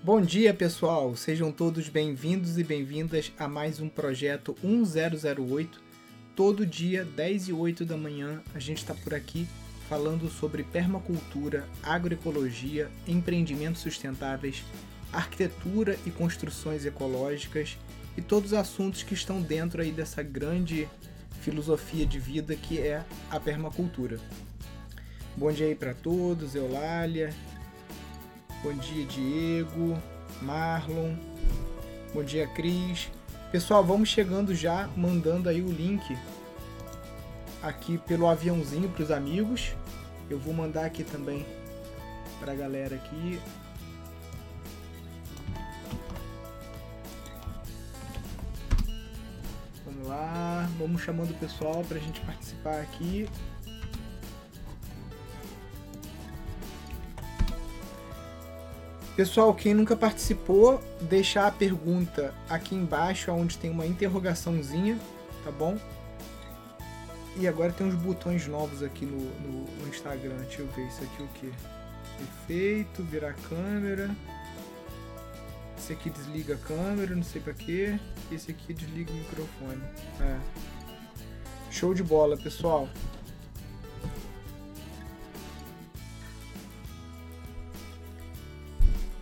Bom dia, pessoal! Sejam todos bem-vindos e bem-vindas a mais um projeto 1008. Todo dia, 10 e 8 da manhã, a gente está por aqui falando sobre permacultura, agroecologia, empreendimentos sustentáveis, arquitetura e construções ecológicas e todos os assuntos que estão dentro aí dessa grande filosofia de vida que é a permacultura. Bom dia aí para todos, Eulália, Bom dia, Diego, Marlon. Bom dia, Cris. Pessoal, vamos chegando já, mandando aí o link aqui pelo aviãozinho para os amigos. Eu vou mandar aqui também para a galera aqui. Vamos lá, vamos chamando o pessoal para a gente participar aqui. Pessoal, quem nunca participou, deixar a pergunta aqui embaixo, onde tem uma interrogaçãozinha, tá bom? E agora tem uns botões novos aqui no, no, no Instagram. Deixa eu ver isso aqui o que? Efeito, virar câmera. Esse aqui desliga a câmera, não sei pra quê. Esse aqui desliga o microfone. É. Show de bola, pessoal.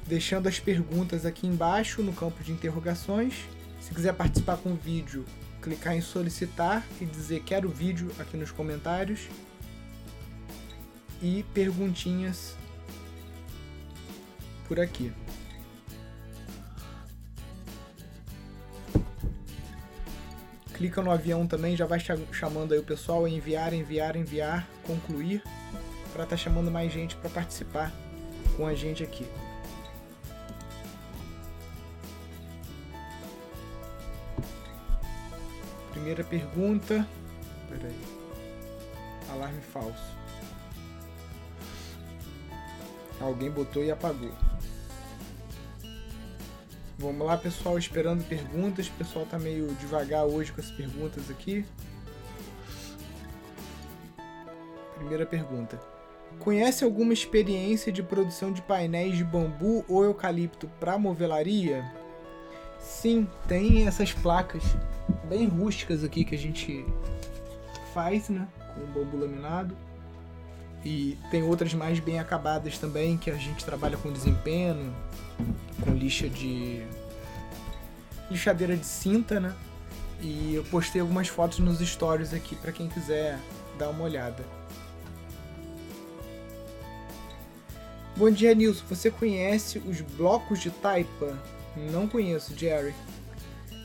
Deixando as perguntas aqui embaixo no campo de interrogações. Se quiser participar com o vídeo, clicar em solicitar e dizer quero vídeo aqui nos comentários. E perguntinhas por aqui. Clica no avião também, já vai chamando aí o pessoal a enviar, enviar, enviar, concluir, para estar tá chamando mais gente para participar com a gente aqui. Primeira pergunta. Alarme falso. Alguém botou e apagou. Vamos lá, pessoal, esperando perguntas. O pessoal tá meio devagar hoje com as perguntas aqui. Primeira pergunta. Conhece alguma experiência de produção de painéis de bambu ou eucalipto para movelaria? Sim, tem essas placas bem rústicas aqui que a gente faz, né? Com bambu laminado. E tem outras mais bem acabadas também, que a gente trabalha com desempenho, com lixa de. lixadeira de cinta, né? E eu postei algumas fotos nos stories aqui para quem quiser dar uma olhada. Bom dia, Nilson. Você conhece os blocos de taipa? Não conheço, Jerry.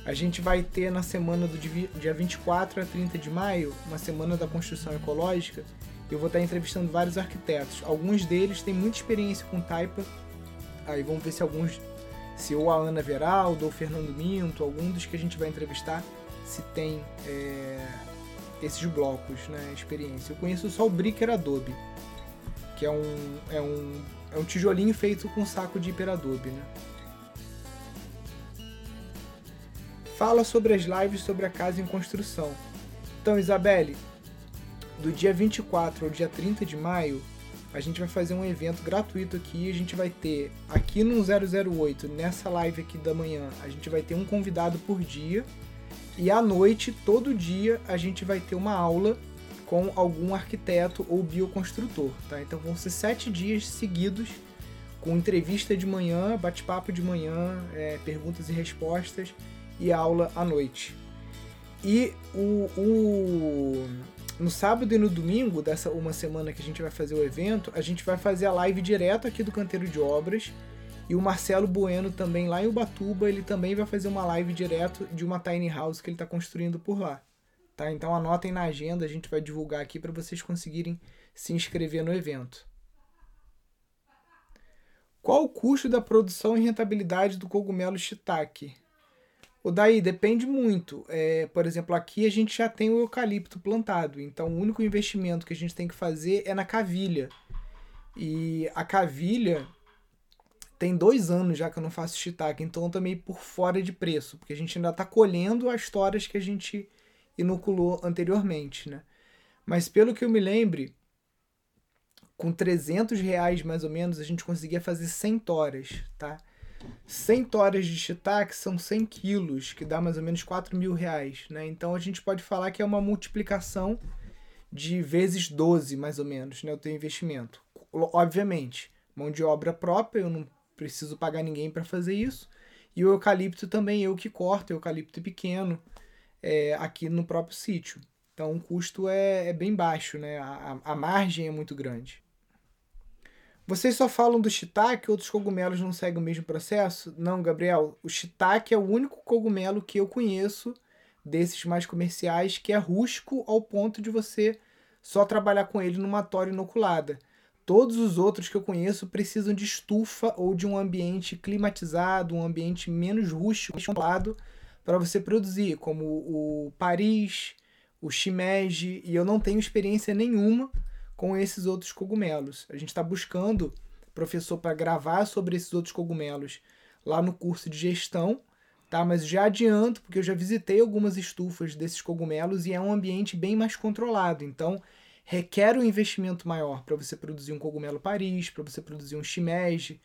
A gente vai ter na semana do dia 24 a 30 de maio, uma semana da construção ecológica. Eu vou estar entrevistando vários arquitetos. Alguns deles têm muita experiência com taipa. Aí vamos ver se alguns, se ou a Ana Veraldo ou o Fernando Minto, algum dos que a gente vai entrevistar, se tem é, esses blocos, né, experiência. Eu conheço só o Bricker Adobe, que é um, é um, é um tijolinho feito com saco de hiperadobe, né? Fala sobre as lives sobre a casa em construção. Então, Isabelle, do dia 24 ao dia 30 de maio, a gente vai fazer um evento gratuito aqui. A gente vai ter aqui no 008, nessa live aqui da manhã, a gente vai ter um convidado por dia. E à noite, todo dia, a gente vai ter uma aula com algum arquiteto ou bioconstrutor, tá? Então vão ser sete dias seguidos com entrevista de manhã, bate-papo de manhã, é, perguntas e respostas e aula à noite. E o, o, no sábado e no domingo, dessa uma semana que a gente vai fazer o evento, a gente vai fazer a live direto aqui do Canteiro de Obras. E o Marcelo Bueno também lá em Ubatuba, ele também vai fazer uma live direto de uma tiny house que ele está construindo por lá. Tá? Então anotem na agenda, a gente vai divulgar aqui para vocês conseguirem se inscrever no evento. Qual o custo da produção e rentabilidade do cogumelo shiitake? O daí depende muito. É, por exemplo, aqui a gente já tem o eucalipto plantado, então o único investimento que a gente tem que fazer é na cavilha. E a cavilha tem dois anos já que eu não faço shiitake, então eu tô meio por fora de preço, porque a gente ainda está colhendo as toras que a gente inoculou anteriormente, né? Mas pelo que eu me lembre, com 300 reais mais ou menos, a gente conseguia fazer 100 toras, tá? 100 toras de shiitake são 100 quilos, que dá mais ou menos 4 mil reais, né? Então a gente pode falar que é uma multiplicação de vezes 12, mais ou menos, né? O teu investimento. Obviamente, mão de obra própria, eu não preciso pagar ninguém para fazer isso. E o eucalipto também eu que corto, eucalipto pequeno, é, aqui no próprio sítio. Então o custo é, é bem baixo, né? A, a margem é muito grande. Vocês só falam do shiitake, outros cogumelos não seguem o mesmo processo? Não, Gabriel. O shiitake é o único cogumelo que eu conheço desses mais comerciais que é rústico ao ponto de você só trabalhar com ele numa tora inoculada. Todos os outros que eu conheço precisam de estufa ou de um ambiente climatizado, um ambiente menos rústico, controlado, para você produzir, como o Paris, o shimeji, e eu não tenho experiência nenhuma com esses outros cogumelos. A gente está buscando professor para gravar sobre esses outros cogumelos lá no curso de gestão, tá? Mas já adianto, porque eu já visitei algumas estufas desses cogumelos e é um ambiente bem mais controlado. Então, requer um investimento maior para você produzir um cogumelo Paris, para você produzir um shimeji,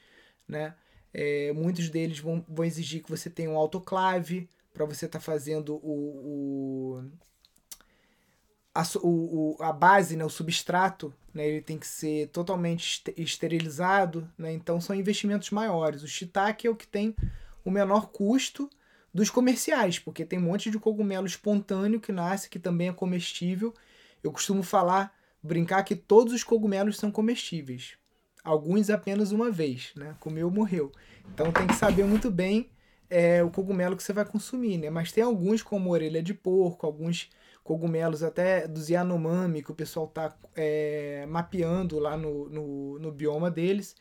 né? É, muitos deles vão, vão exigir que você tenha um autoclave para você estar tá fazendo o, o a, o, a base, né, o substrato, né, ele tem que ser totalmente esterilizado, né, então são investimentos maiores. O shiitake é o que tem o menor custo dos comerciais, porque tem um monte de cogumelo espontâneo que nasce, que também é comestível. Eu costumo falar, brincar que todos os cogumelos são comestíveis. Alguns apenas uma vez, né? Comeu, morreu. Então tem que saber muito bem é, o cogumelo que você vai consumir, né? Mas tem alguns como orelha de porco, alguns cogumelos até dos Yanomami, que o pessoal está é, mapeando lá no, no, no, bioma deles.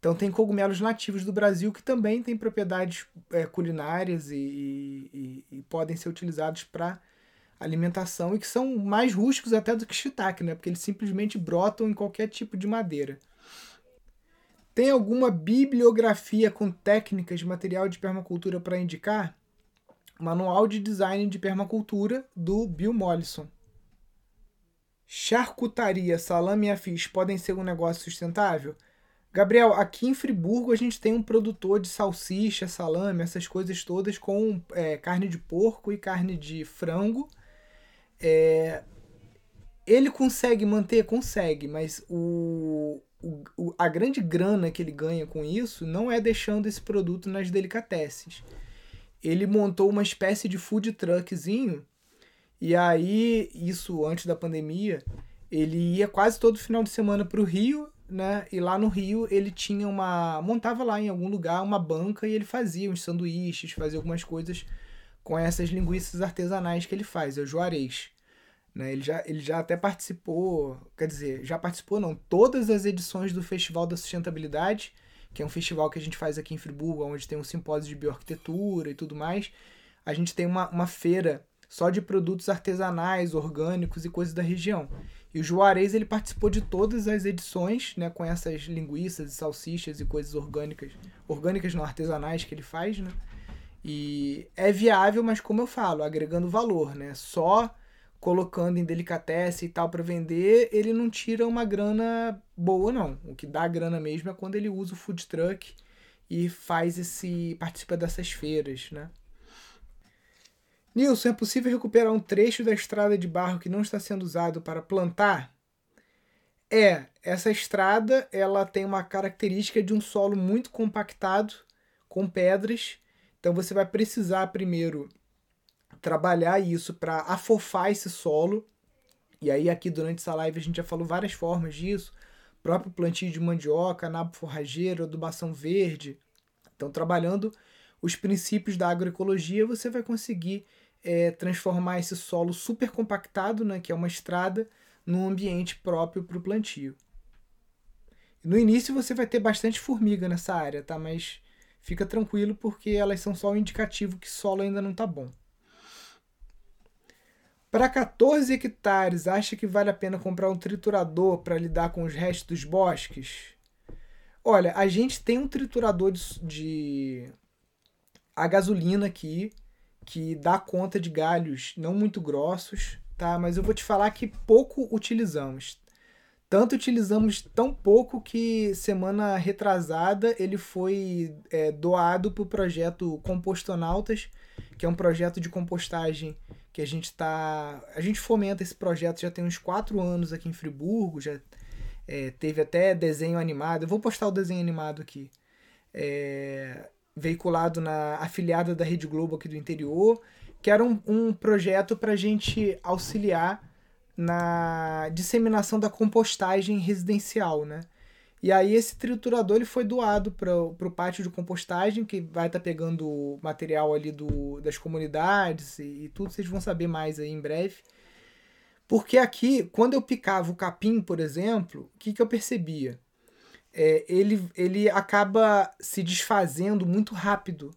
Então tem cogumelos nativos do Brasil que também têm propriedades é, culinárias e, e, e, podem ser utilizados para alimentação e que são mais rústicos até do que shiitake, né? Porque eles simplesmente brotam em qualquer tipo de madeira. Tem alguma bibliografia com técnicas de material de permacultura para indicar? Manual de Design de Permacultura do Bill Mollison. Charcutaria, salame e afins podem ser um negócio sustentável? Gabriel, aqui em Friburgo a gente tem um produtor de salsicha, salame, essas coisas todas com é, carne de porco e carne de frango. É, ele consegue manter? Consegue, mas o, o, a grande grana que ele ganha com isso não é deixando esse produto nas delicatessen ele montou uma espécie de food truckzinho. E aí, isso antes da pandemia, ele ia quase todo final de semana para o Rio, né? E lá no Rio ele tinha uma. montava lá em algum lugar uma banca e ele fazia uns sanduíches, fazia algumas coisas com essas linguiças artesanais que ele faz, é o Juarez. Né? Ele, já, ele já até participou, quer dizer, já participou não, todas as edições do Festival da Sustentabilidade que é um festival que a gente faz aqui em Friburgo, onde tem um simpósio de bioarquitetura e tudo mais. A gente tem uma, uma feira só de produtos artesanais, orgânicos e coisas da região. E o Juarez ele participou de todas as edições, né, com essas linguiças e salsichas e coisas orgânicas, orgânicas não artesanais que ele faz, né? E é viável, mas como eu falo, agregando valor, né? Só colocando em delicatessen e tal para vender, ele não tira uma grana boa não. O que dá grana mesmo é quando ele usa o food truck e faz esse participa dessas feiras, né? Nilson, é possível recuperar um trecho da estrada de barro que não está sendo usado para plantar? É, essa estrada ela tem uma característica de um solo muito compactado com pedras. Então você vai precisar primeiro trabalhar isso para afofar esse solo. E aí aqui durante essa live a gente já falou várias formas disso, próprio plantio de mandioca, nabo forrageiro, adubação verde. Então trabalhando os princípios da agroecologia, você vai conseguir é, transformar esse solo super compactado, né, que é uma estrada, num ambiente próprio para o plantio. No início você vai ter bastante formiga nessa área, tá? Mas fica tranquilo porque elas são só um indicativo que o solo ainda não está bom. Para 14 hectares, acha que vale a pena comprar um triturador para lidar com os restos dos bosques? Olha, a gente tem um triturador de, de a gasolina aqui que dá conta de galhos não muito grossos, tá? Mas eu vou te falar que pouco utilizamos. Tanto utilizamos tão pouco que semana retrasada ele foi é, doado para o projeto Compostonautas, que é um projeto de compostagem que a gente tá. A gente fomenta esse projeto já tem uns quatro anos aqui em Friburgo, já é, teve até desenho animado. Eu vou postar o desenho animado aqui. É, veiculado na afiliada da Rede Globo aqui do interior, que era um, um projeto para a gente auxiliar na disseminação da compostagem residencial, né? E aí esse triturador ele foi doado para o pátio de compostagem, que vai estar tá pegando material ali do, das comunidades e, e, tudo, vocês vão saber mais aí em breve. Porque aqui, quando eu picava o capim, por exemplo, o que, que eu percebia? É, ele, ele acaba se desfazendo muito rápido.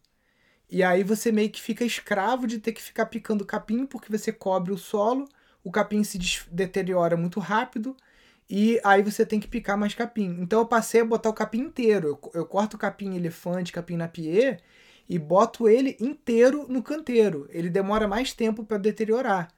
E aí você meio que fica escravo de ter que ficar picando capim, porque você cobre o solo o capim se deteriora muito rápido e aí você tem que picar mais capim. Então eu passei a botar o capim inteiro. Eu, eu corto o capim elefante, capim napier e boto ele inteiro no canteiro. Ele demora mais tempo para deteriorar,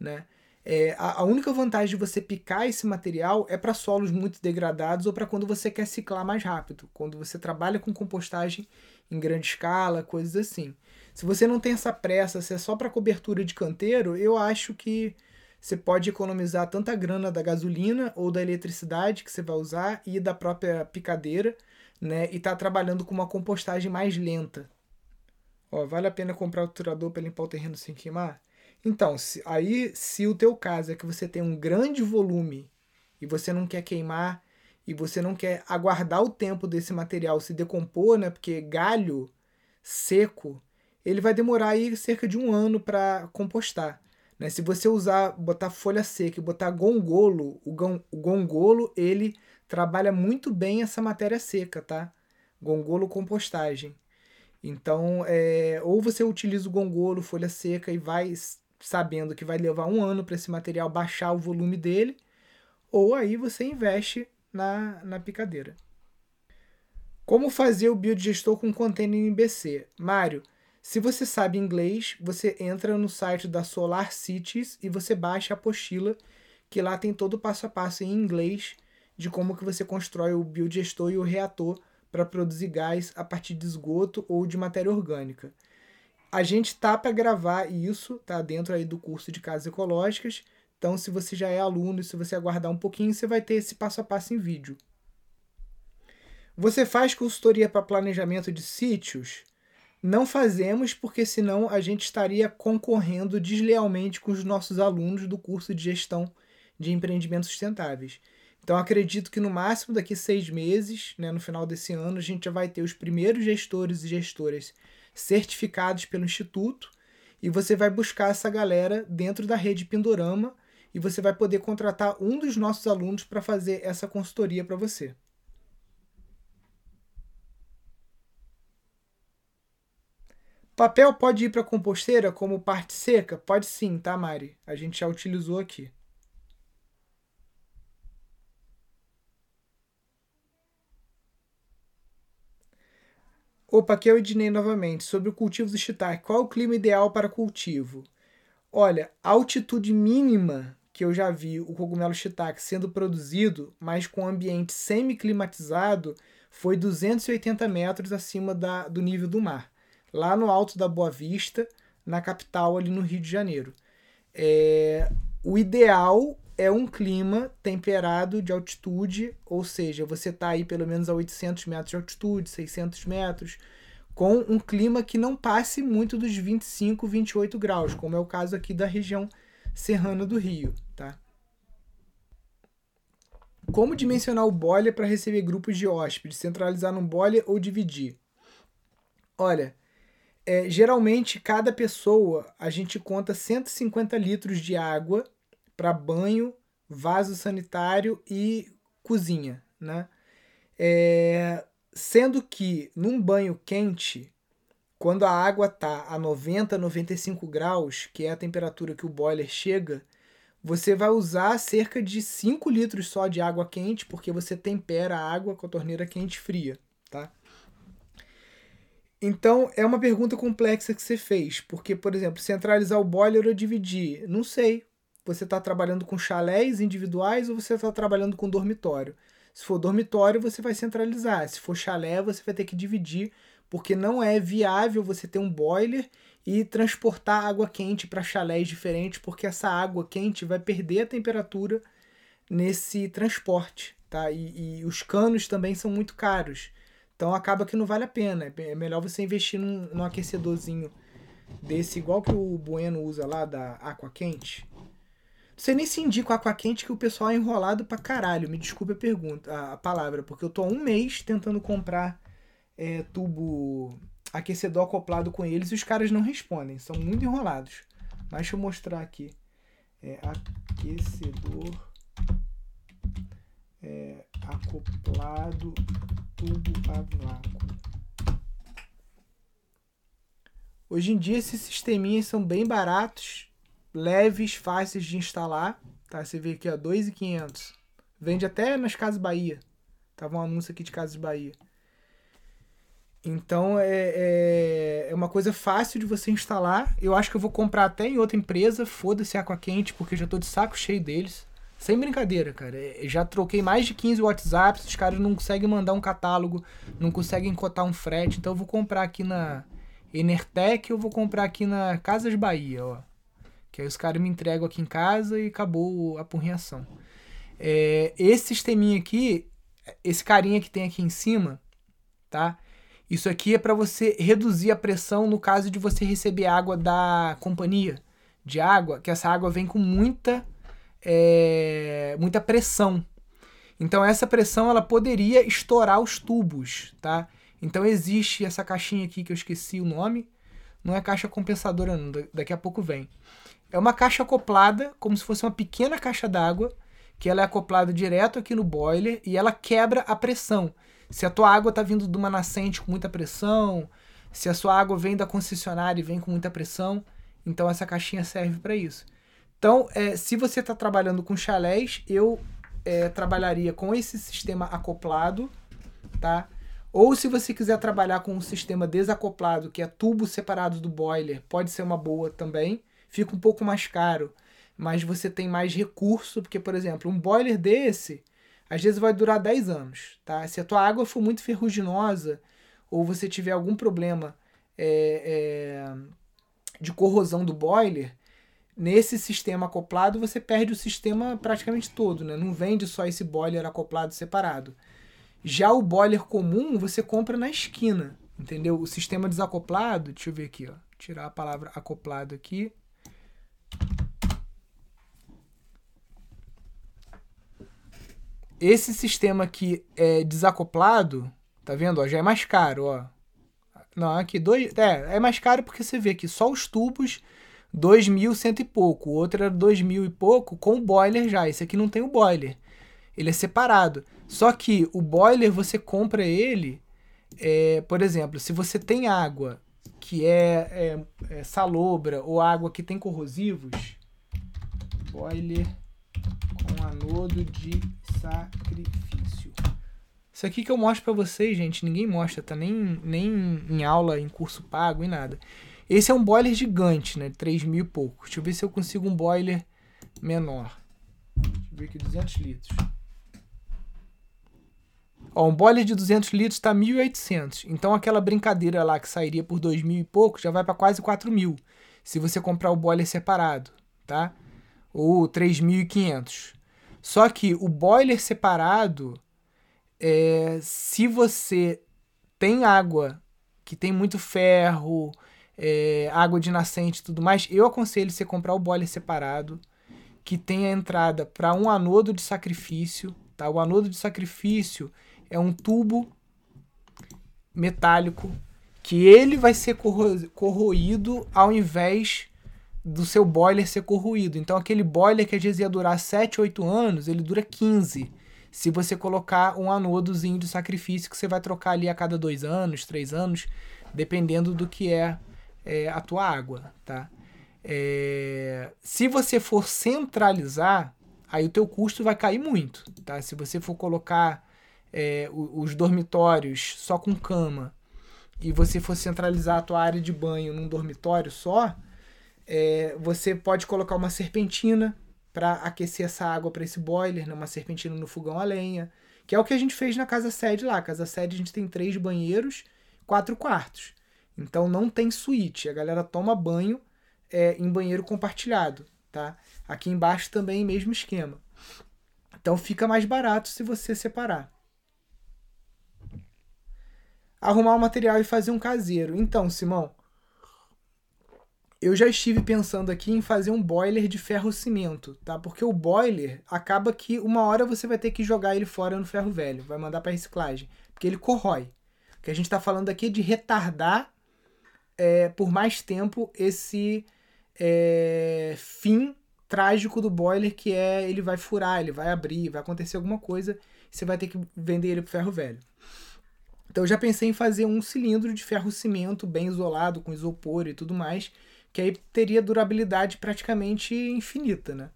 né? É, a, a, única vantagem de você picar esse material é para solos muito degradados ou para quando você quer ciclar mais rápido, quando você trabalha com compostagem em grande escala, coisas assim. Se você não tem essa pressa, se é só para cobertura de canteiro, eu acho que você pode economizar tanta grana da gasolina ou da eletricidade que você vai usar e da própria picadeira, né? E tá trabalhando com uma compostagem mais lenta. Ó, vale a pena comprar o triturador para limpar o terreno sem queimar? Então, se, aí se o teu caso é que você tem um grande volume e você não quer queimar e você não quer aguardar o tempo desse material se decompor, né? Porque galho seco, ele vai demorar aí cerca de um ano para compostar. Né? Se você usar, botar folha seca e botar gongolo, o, o gongolo ele trabalha muito bem essa matéria seca, tá? Gongolo compostagem. Então, é, ou você utiliza o gongolo, folha seca e vai sabendo que vai levar um ano para esse material baixar o volume dele, ou aí você investe na, na picadeira. Como fazer o biodigestor com container NBC? Mário, se você sabe inglês, você entra no site da Solar Cities e você baixa a apostila, que lá tem todo o passo a passo em inglês de como que você constrói o biodigestor e o reator para produzir gás a partir de esgoto ou de matéria orgânica. A gente tá para gravar isso, tá dentro aí do curso de casas ecológicas. Então, se você já é aluno, se você aguardar um pouquinho, você vai ter esse passo a passo em vídeo. Você faz consultoria para planejamento de sítios? Não fazemos porque senão a gente estaria concorrendo deslealmente com os nossos alunos do curso de gestão de empreendimentos sustentáveis. Então acredito que no máximo daqui seis meses, né, no final desse ano, a gente já vai ter os primeiros gestores e gestoras certificados pelo Instituto e você vai buscar essa galera dentro da rede Pindorama e você vai poder contratar um dos nossos alunos para fazer essa consultoria para você. Papel pode ir para composteira como parte seca? Pode sim, tá, Mari? A gente já utilizou aqui. Opa, aqui é o Ednei novamente. Sobre o cultivo do shiitake. Qual é o clima ideal para cultivo? Olha, a altitude mínima que eu já vi o cogumelo shiitake sendo produzido, mas com ambiente semi-climatizado, foi 280 metros acima da, do nível do mar lá no alto da Boa Vista, na capital, ali no Rio de Janeiro. É, o ideal é um clima temperado de altitude, ou seja, você está aí pelo menos a 800 metros de altitude, 600 metros, com um clima que não passe muito dos 25, 28 graus, como é o caso aqui da região serrana do Rio. Tá? Como dimensionar o boiler para receber grupos de hóspedes? Centralizar num boiler ou dividir? Olha, é, geralmente, cada pessoa, a gente conta 150 litros de água para banho, vaso sanitário e cozinha, né? É, sendo que num banho quente, quando a água tá a 90, 95 graus, que é a temperatura que o boiler chega, você vai usar cerca de 5 litros só de água quente, porque você tempera a água com a torneira quente fria, tá? Então, é uma pergunta complexa que você fez, porque, por exemplo, centralizar o boiler ou dividir? Não sei, você está trabalhando com chalés individuais ou você está trabalhando com dormitório. Se for dormitório, você vai centralizar. Se for chalé, você vai ter que dividir, porque não é viável você ter um boiler e transportar água quente para chalés diferentes, porque essa água quente vai perder a temperatura nesse transporte, tá? E, e os canos também são muito caros. Então acaba que não vale a pena. É melhor você investir num, num aquecedorzinho desse, igual que o Bueno usa lá da Aqua Quente. Sei nem se indica Aqua Quente que o pessoal é enrolado pra caralho. Me desculpe a pergunta, a, a palavra, porque eu tô há um mês tentando comprar é, tubo aquecedor acoplado com eles e os caras não respondem. São muito enrolados. Mas deixa eu mostrar aqui. É, aquecedor é, acoplado tubo a vácuo. Hoje em dia esses sisteminhas são bem baratos, leves, fáceis de instalar. Tá? Você vê aqui, ó, 2.500. Vende até nas Casas Bahia. Tava um anúncio aqui de Casas Bahia. Então é, é, é, uma coisa fácil de você instalar. Eu acho que eu vou comprar até em outra empresa. Foda-se Aqua Quente, porque eu já tô de saco cheio deles. Sem brincadeira, cara. É, já troquei mais de 15 WhatsApps, os caras não conseguem mandar um catálogo, não conseguem cotar um frete. Então eu vou comprar aqui na Enertec, eu vou comprar aqui na Casas Bahia, ó. Que aí os caras me entregam aqui em casa e acabou a porrinhação. É, esse sisteminha aqui, esse carinha que tem aqui em cima, tá? Isso aqui é para você reduzir a pressão no caso de você receber água da companhia de água, que essa água vem com muita é, muita pressão. Então essa pressão ela poderia estourar os tubos, tá? Então existe essa caixinha aqui que eu esqueci o nome. Não é caixa compensadora, não. Daqui a pouco vem. É uma caixa acoplada, como se fosse uma pequena caixa d'água, que ela é acoplada direto aqui no boiler e ela quebra a pressão. Se a tua água está vindo de uma nascente com muita pressão, se a sua água vem da concessionária e vem com muita pressão, então essa caixinha serve para isso. Então, é, se você está trabalhando com chalés, eu é, trabalharia com esse sistema acoplado, tá? Ou se você quiser trabalhar com um sistema desacoplado, que é tubo separado do boiler, pode ser uma boa também. Fica um pouco mais caro, mas você tem mais recurso, porque, por exemplo, um boiler desse, às vezes vai durar 10 anos, tá? Se a tua água for muito ferruginosa, ou você tiver algum problema é, é, de corrosão do boiler, nesse sistema acoplado você perde o sistema praticamente todo, né? Não vende só esse boiler acoplado separado. Já o boiler comum você compra na esquina, entendeu? O sistema desacoplado, deixa eu ver aqui, ó. Tirar a palavra acoplado aqui. Esse sistema aqui é desacoplado, tá vendo? Ó, já é mais caro, ó. Não, aqui dois, é, é mais caro porque você vê que só os tubos 2.100 e pouco. O outro era 2.000 e pouco com o boiler já. Esse aqui não tem o boiler. Ele é separado. Só que o boiler você compra ele, é, por exemplo, se você tem água que é, é, é salobra ou água que tem corrosivos, boiler com anodo de sacrifício. Isso aqui que eu mostro para vocês, gente, ninguém mostra, tá nem, nem em aula, em curso pago, em nada. Esse é um boiler gigante, né? 3 mil e pouco. Deixa eu ver se eu consigo um boiler menor. Deixa eu ver aqui, 200 litros. Ó, um boiler de 200 litros está 1.800. Então aquela brincadeira lá que sairia por 2 mil e pouco já vai para quase 4 mil. Se você comprar o boiler separado, tá? Ou 3.500. Só que o boiler separado, é, se você tem água que tem muito ferro, é, água de nascente e tudo mais, eu aconselho você comprar o boiler separado, que tenha entrada para um anodo de sacrifício. Tá? O anodo de sacrifício é um tubo metálico que ele vai ser corro corroído ao invés do seu boiler ser corroído. Então aquele boiler que às vezes ia durar 7, 8 anos, ele dura 15. Se você colocar um anodozinho de sacrifício que você vai trocar ali a cada dois anos, três anos, dependendo do que é é, a tua água, tá? É, se você for centralizar, aí o teu custo vai cair muito, tá? Se você for colocar é, os dormitórios só com cama e você for centralizar a tua área de banho num dormitório só, é, você pode colocar uma serpentina, para aquecer essa água para esse boiler, numa serpentina no fogão a lenha, que é o que a gente fez na casa sede lá. Casa sede a gente tem três banheiros, quatro quartos. Então não tem suíte. A galera toma banho é, em banheiro compartilhado, tá? Aqui embaixo também mesmo esquema. Então fica mais barato se você separar. Arrumar o material e fazer um caseiro. Então, Simão, eu já estive pensando aqui em fazer um boiler de ferro cimento, tá? Porque o boiler acaba que uma hora você vai ter que jogar ele fora no ferro velho, vai mandar para reciclagem, porque ele corrói. O que a gente está falando aqui é de retardar é, por mais tempo esse é, fim trágico do boiler, que é ele vai furar, ele vai abrir, vai acontecer alguma coisa, você vai ter que vender ele pro ferro velho. Então eu já pensei em fazer um cilindro de ferro cimento bem isolado, com isopor e tudo mais, que aí teria durabilidade praticamente infinita, né?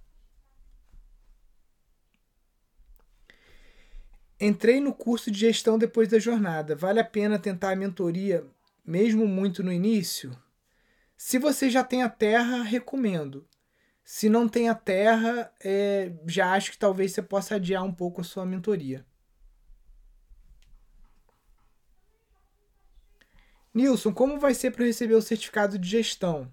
Entrei no curso de gestão depois da jornada. Vale a pena tentar a mentoria, mesmo muito no início? Se você já tem a terra, recomendo. Se não tem a terra, é, já acho que talvez você possa adiar um pouco a sua mentoria. Nilson, como vai ser para receber o certificado de gestão?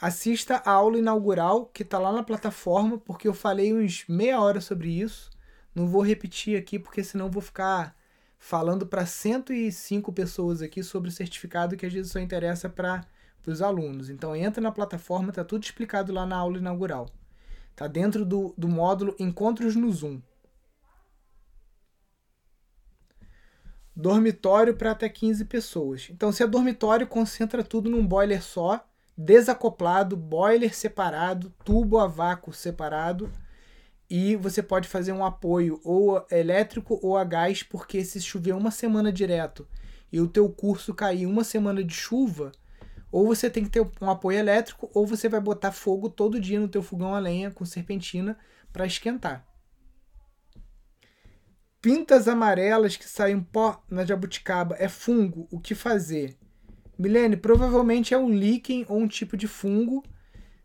assista a aula inaugural que está lá na plataforma, porque eu falei uns meia hora sobre isso. Não vou repetir aqui, porque senão vou ficar falando para 105 pessoas aqui sobre o certificado que às vezes só interessa para os alunos. Então entra na plataforma, tá tudo explicado lá na aula inaugural. Tá dentro do, do módulo Encontros no Zoom. Dormitório para até 15 pessoas. Então, se é dormitório, concentra tudo num boiler só desacoplado, boiler separado, tubo a vácuo separado e você pode fazer um apoio ou elétrico ou a gás, porque se chover uma semana direto e o teu curso cair uma semana de chuva, ou você tem que ter um apoio elétrico ou você vai botar fogo todo dia no teu fogão a lenha com serpentina para esquentar. Pintas amarelas que saem pó na jabuticaba é fungo, o que fazer? Milene, provavelmente é um líquen ou um tipo de fungo.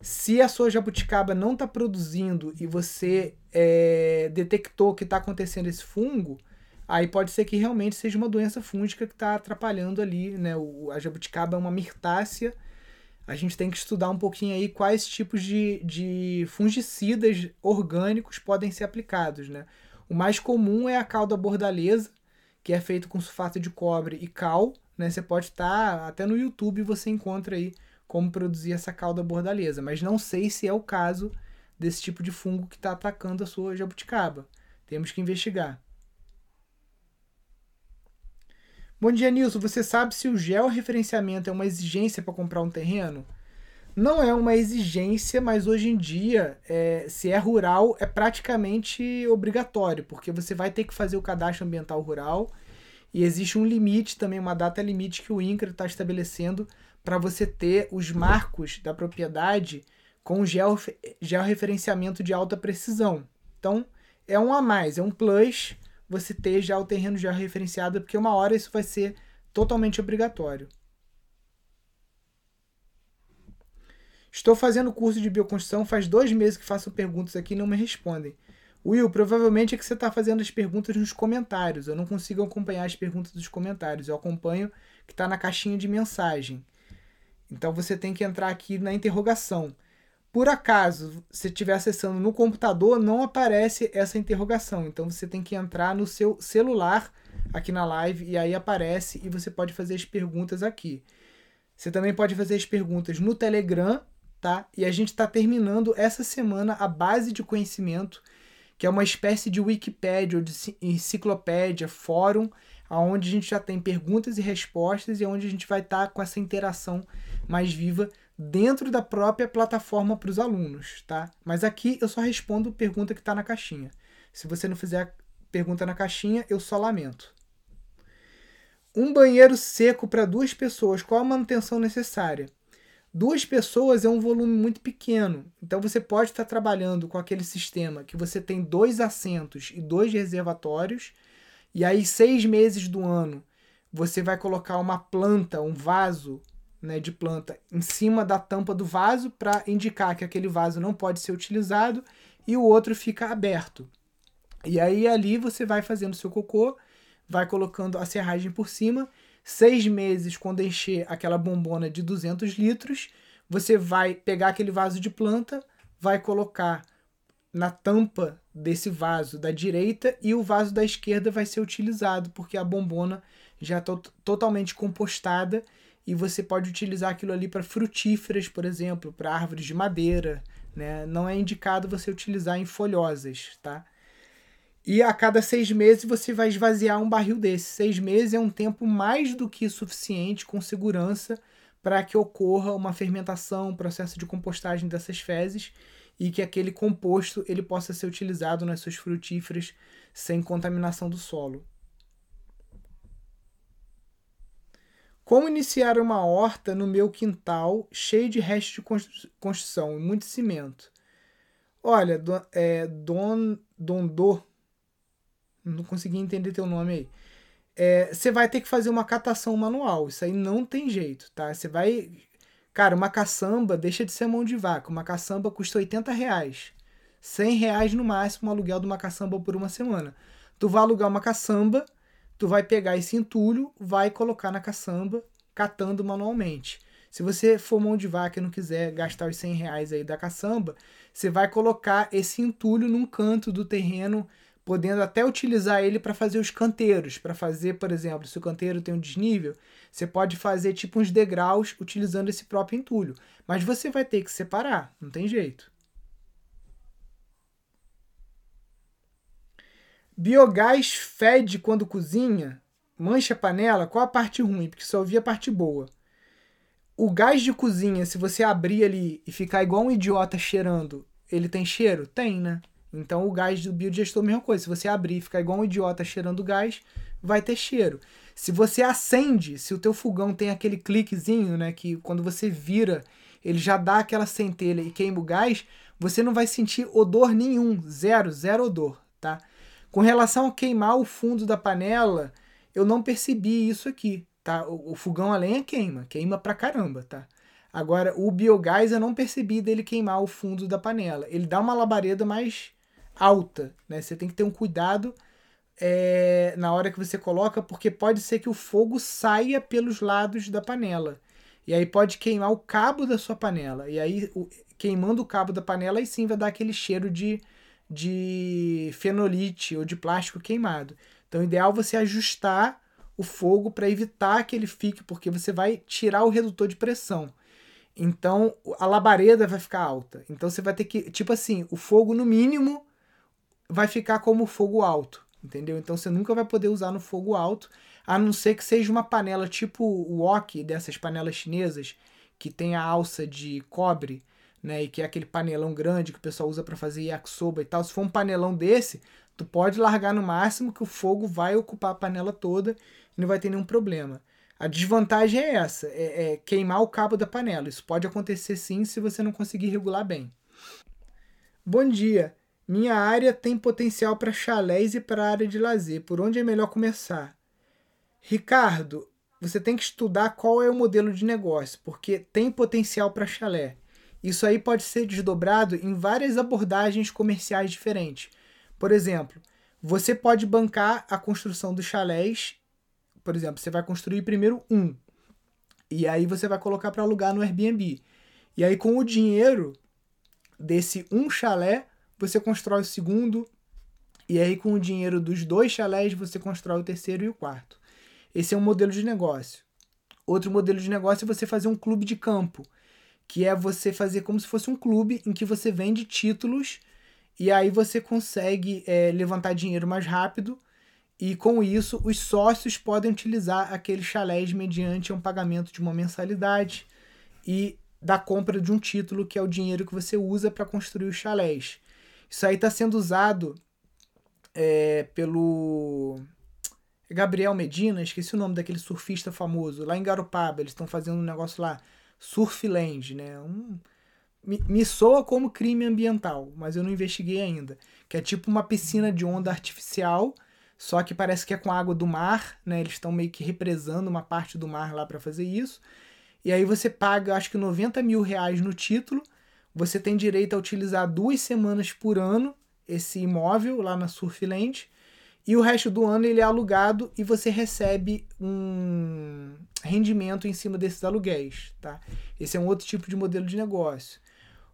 Se a sua jabuticaba não está produzindo e você é, detectou que está acontecendo esse fungo, aí pode ser que realmente seja uma doença fúngica que está atrapalhando ali, né? O, a jabuticaba é uma mirtácea. A gente tem que estudar um pouquinho aí quais tipos de, de fungicidas orgânicos podem ser aplicados, né? O mais comum é a calda bordaleza, que é feito com sulfato de cobre e cal. Né? Você pode estar, tá, até no YouTube você encontra aí como produzir essa calda bordaleza, mas não sei se é o caso desse tipo de fungo que está atacando a sua jabuticaba. Temos que investigar. Bom dia, Nilson. Você sabe se o georreferenciamento é uma exigência para comprar um terreno? Não é uma exigência, mas hoje em dia, é, se é rural, é praticamente obrigatório, porque você vai ter que fazer o cadastro ambiental rural e existe um limite também, uma data limite que o INCRA está estabelecendo para você ter os marcos da propriedade com georreferenciamento de alta precisão. Então, é um a mais, é um plus você ter já o terreno georreferenciado, porque uma hora isso vai ser totalmente obrigatório. Estou fazendo curso de bioconstrução, faz dois meses que faço perguntas aqui e não me respondem. Will, provavelmente é que você está fazendo as perguntas nos comentários. Eu não consigo acompanhar as perguntas dos comentários. Eu acompanho que está na caixinha de mensagem. Então você tem que entrar aqui na interrogação. Por acaso, se estiver acessando no computador, não aparece essa interrogação. Então você tem que entrar no seu celular aqui na live e aí aparece e você pode fazer as perguntas aqui. Você também pode fazer as perguntas no Telegram, tá? E a gente está terminando essa semana a base de conhecimento que é uma espécie de Wikipédia ou de enciclopédia, fórum, onde a gente já tem perguntas e respostas e onde a gente vai estar tá com essa interação mais viva dentro da própria plataforma para os alunos, tá? Mas aqui eu só respondo pergunta que está na caixinha. Se você não fizer pergunta na caixinha, eu só lamento. Um banheiro seco para duas pessoas, qual a manutenção necessária? Duas pessoas é um volume muito pequeno, então você pode estar trabalhando com aquele sistema que você tem dois assentos e dois reservatórios, e aí seis meses do ano você vai colocar uma planta, um vaso né, de planta em cima da tampa do vaso para indicar que aquele vaso não pode ser utilizado e o outro fica aberto. E aí ali você vai fazendo seu cocô, vai colocando a serragem por cima. Seis meses, quando encher aquela bombona de 200 litros, você vai pegar aquele vaso de planta, vai colocar na tampa desse vaso da direita e o vaso da esquerda vai ser utilizado, porque a bombona já está totalmente compostada e você pode utilizar aquilo ali para frutíferas, por exemplo, para árvores de madeira. Né? Não é indicado você utilizar em folhosas, tá? E a cada seis meses você vai esvaziar um barril desse. Seis meses é um tempo mais do que suficiente, com segurança, para que ocorra uma fermentação, um processo de compostagem dessas fezes e que aquele composto ele possa ser utilizado nas suas frutíferas sem contaminação do solo. Como iniciar uma horta no meu quintal cheio de restos de construção e muito cimento? Olha, do, é, Don, Dondô, não consegui entender teu nome aí. É, você vai ter que fazer uma catação manual. Isso aí não tem jeito, tá? Você vai. Cara, uma caçamba deixa de ser mão de vaca. Uma caçamba custa 80 reais. 100 reais no máximo o aluguel de uma caçamba por uma semana. Tu vai alugar uma caçamba, tu vai pegar esse entulho, vai colocar na caçamba, catando manualmente. Se você for mão de vaca e não quiser gastar os 100 reais aí da caçamba, você vai colocar esse entulho num canto do terreno podendo até utilizar ele para fazer os canteiros, para fazer, por exemplo, se o canteiro tem um desnível, você pode fazer tipo uns degraus utilizando esse próprio entulho, mas você vai ter que separar, não tem jeito. Biogás fede quando cozinha? Mancha a panela? Qual a parte ruim? Porque só ouvi a parte boa. O gás de cozinha, se você abrir ali e ficar igual um idiota cheirando, ele tem cheiro? Tem, né? Então o gás do biodigestor é a mesma coisa. Se você abrir e ficar igual um idiota cheirando gás, vai ter cheiro. Se você acende, se o teu fogão tem aquele cliquezinho, né, que quando você vira, ele já dá aquela centelha e queima o gás, você não vai sentir odor nenhum, zero, zero odor, tá? Com relação a queimar o fundo da panela, eu não percebi isso aqui, tá? O, o fogão a lenha queima, queima pra caramba, tá? Agora, o biogás eu não percebi dele queimar o fundo da panela. Ele dá uma labareda mais alta, né? Você tem que ter um cuidado é, na hora que você coloca, porque pode ser que o fogo saia pelos lados da panela. E aí pode queimar o cabo da sua panela. E aí, o, queimando o cabo da panela, aí sim vai dar aquele cheiro de, de fenolite ou de plástico queimado. Então, o ideal é você ajustar o fogo para evitar que ele fique, porque você vai tirar o redutor de pressão. Então, a labareda vai ficar alta. Então, você vai ter que, tipo assim, o fogo no mínimo vai ficar como fogo alto, entendeu? Então você nunca vai poder usar no fogo alto, a não ser que seja uma panela tipo o wok dessas panelas chinesas que tem a alça de cobre, né, e que é aquele panelão grande que o pessoal usa para fazer yakisoba e tal. Se for um panelão desse, tu pode largar no máximo que o fogo vai ocupar a panela toda e não vai ter nenhum problema. A desvantagem é essa, é, é queimar o cabo da panela. Isso pode acontecer sim se você não conseguir regular bem. Bom dia. Minha área tem potencial para chalés e para área de lazer. Por onde é melhor começar? Ricardo, você tem que estudar qual é o modelo de negócio, porque tem potencial para chalé. Isso aí pode ser desdobrado em várias abordagens comerciais diferentes. Por exemplo, você pode bancar a construção dos chalés. Por exemplo, você vai construir primeiro um. E aí você vai colocar para alugar no Airbnb. E aí, com o dinheiro desse um chalé, você constrói o segundo, e aí com o dinheiro dos dois chalés você constrói o terceiro e o quarto. Esse é um modelo de negócio. Outro modelo de negócio é você fazer um clube de campo, que é você fazer como se fosse um clube em que você vende títulos e aí você consegue é, levantar dinheiro mais rápido e com isso os sócios podem utilizar aqueles chalés mediante um pagamento de uma mensalidade e da compra de um título que é o dinheiro que você usa para construir os chalés. Isso aí está sendo usado é, pelo Gabriel Medina, esqueci o nome daquele surfista famoso, lá em Garopaba, eles estão fazendo um negócio lá, Surfland, né? Um, me, me soa como crime ambiental, mas eu não investiguei ainda. Que é tipo uma piscina de onda artificial, só que parece que é com água do mar, né? Eles estão meio que represando uma parte do mar lá para fazer isso. E aí você paga, acho que 90 mil reais no título, você tem direito a utilizar duas semanas por ano esse imóvel lá na Surfland e o resto do ano ele é alugado e você recebe um rendimento em cima desses aluguéis, tá? Esse é um outro tipo de modelo de negócio.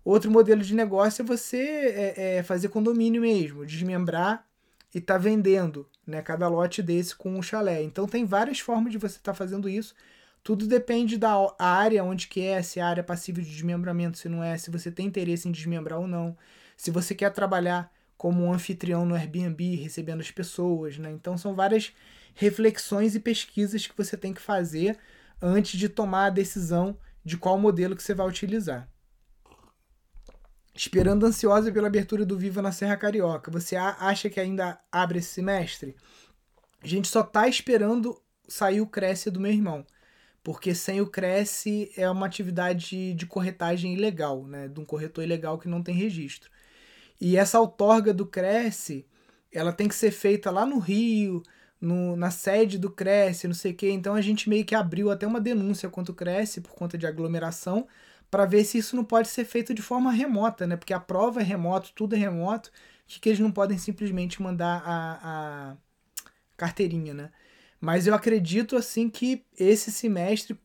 Outro modelo de negócio é você é, é fazer condomínio mesmo, desmembrar e tá vendendo, né? Cada lote desse com um chalé. Então tem várias formas de você estar tá fazendo isso. Tudo depende da área onde que é, se a área é passível de desmembramento, se não é, se você tem interesse em desmembrar ou não. Se você quer trabalhar como um anfitrião no Airbnb, recebendo as pessoas, né? Então são várias reflexões e pesquisas que você tem que fazer antes de tomar a decisão de qual modelo que você vai utilizar. Esperando ansiosa pela abertura do Viva na Serra Carioca. Você acha que ainda abre esse semestre? A gente só tá esperando sair o Cresce do meu irmão. Porque sem o Cresce é uma atividade de corretagem ilegal, né? De um corretor ilegal que não tem registro. E essa outorga do Cresce, ela tem que ser feita lá no Rio, no, na sede do Cresce, não sei o quê. Então a gente meio que abriu até uma denúncia contra o Cresce por conta de aglomeração para ver se isso não pode ser feito de forma remota, né? Porque a prova é remoto, tudo é remoto, de que eles não podem simplesmente mandar a, a carteirinha, né? Mas eu acredito assim que esse semestre,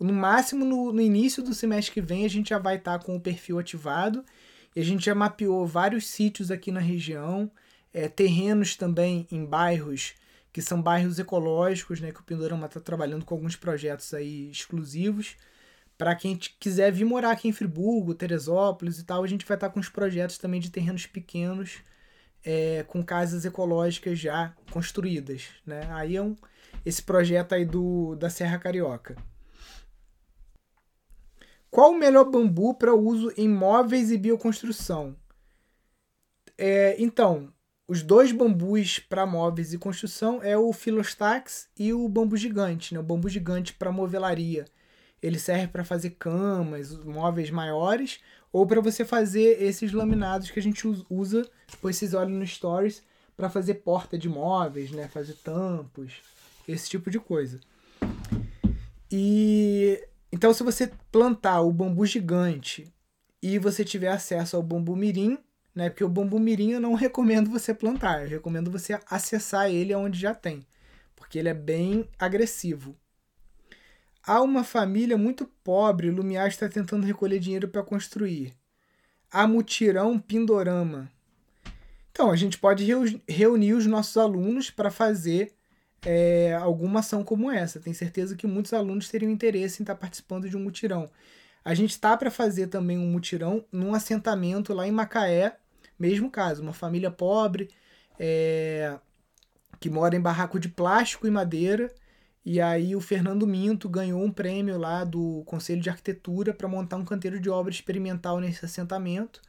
no máximo no, no início do semestre que vem, a gente já vai estar tá com o perfil ativado. E a gente já mapeou vários sítios aqui na região, é, terrenos também em bairros que são bairros ecológicos, né? Que o Pindorama está trabalhando com alguns projetos aí exclusivos para quem quiser vir morar aqui em Friburgo, Teresópolis e tal, a gente vai estar tá com os projetos também de terrenos pequenos, é, com casas ecológicas já construídas. Né? Aí é um, esse projeto aí do, da Serra Carioca. Qual o melhor bambu para uso em móveis e bioconstrução? É, então, os dois bambus para móveis e construção é o Filostax e o bambu gigante, né? o bambu gigante para movelaria ele serve para fazer camas, móveis maiores, ou para você fazer esses laminados que a gente usa, depois vocês olham no Stories, para fazer porta de móveis, né? fazer tampos, esse tipo de coisa. E então, se você plantar o bambu gigante e você tiver acesso ao bambu mirim, né? Porque o bambu mirim eu não recomendo você plantar, eu recomendo você acessar ele onde já tem, porque ele é bem agressivo. Há uma família muito pobre, Lumiar está tentando recolher dinheiro para construir. Há mutirão Pindorama. Então, a gente pode reunir os nossos alunos para fazer é, alguma ação como essa. Tenho certeza que muitos alunos teriam interesse em estar participando de um mutirão. A gente está para fazer também um mutirão num assentamento lá em Macaé, mesmo caso, uma família pobre é, que mora em barraco de plástico e madeira e aí o Fernando Minto ganhou um prêmio lá do Conselho de Arquitetura para montar um canteiro de obra experimental nesse assentamento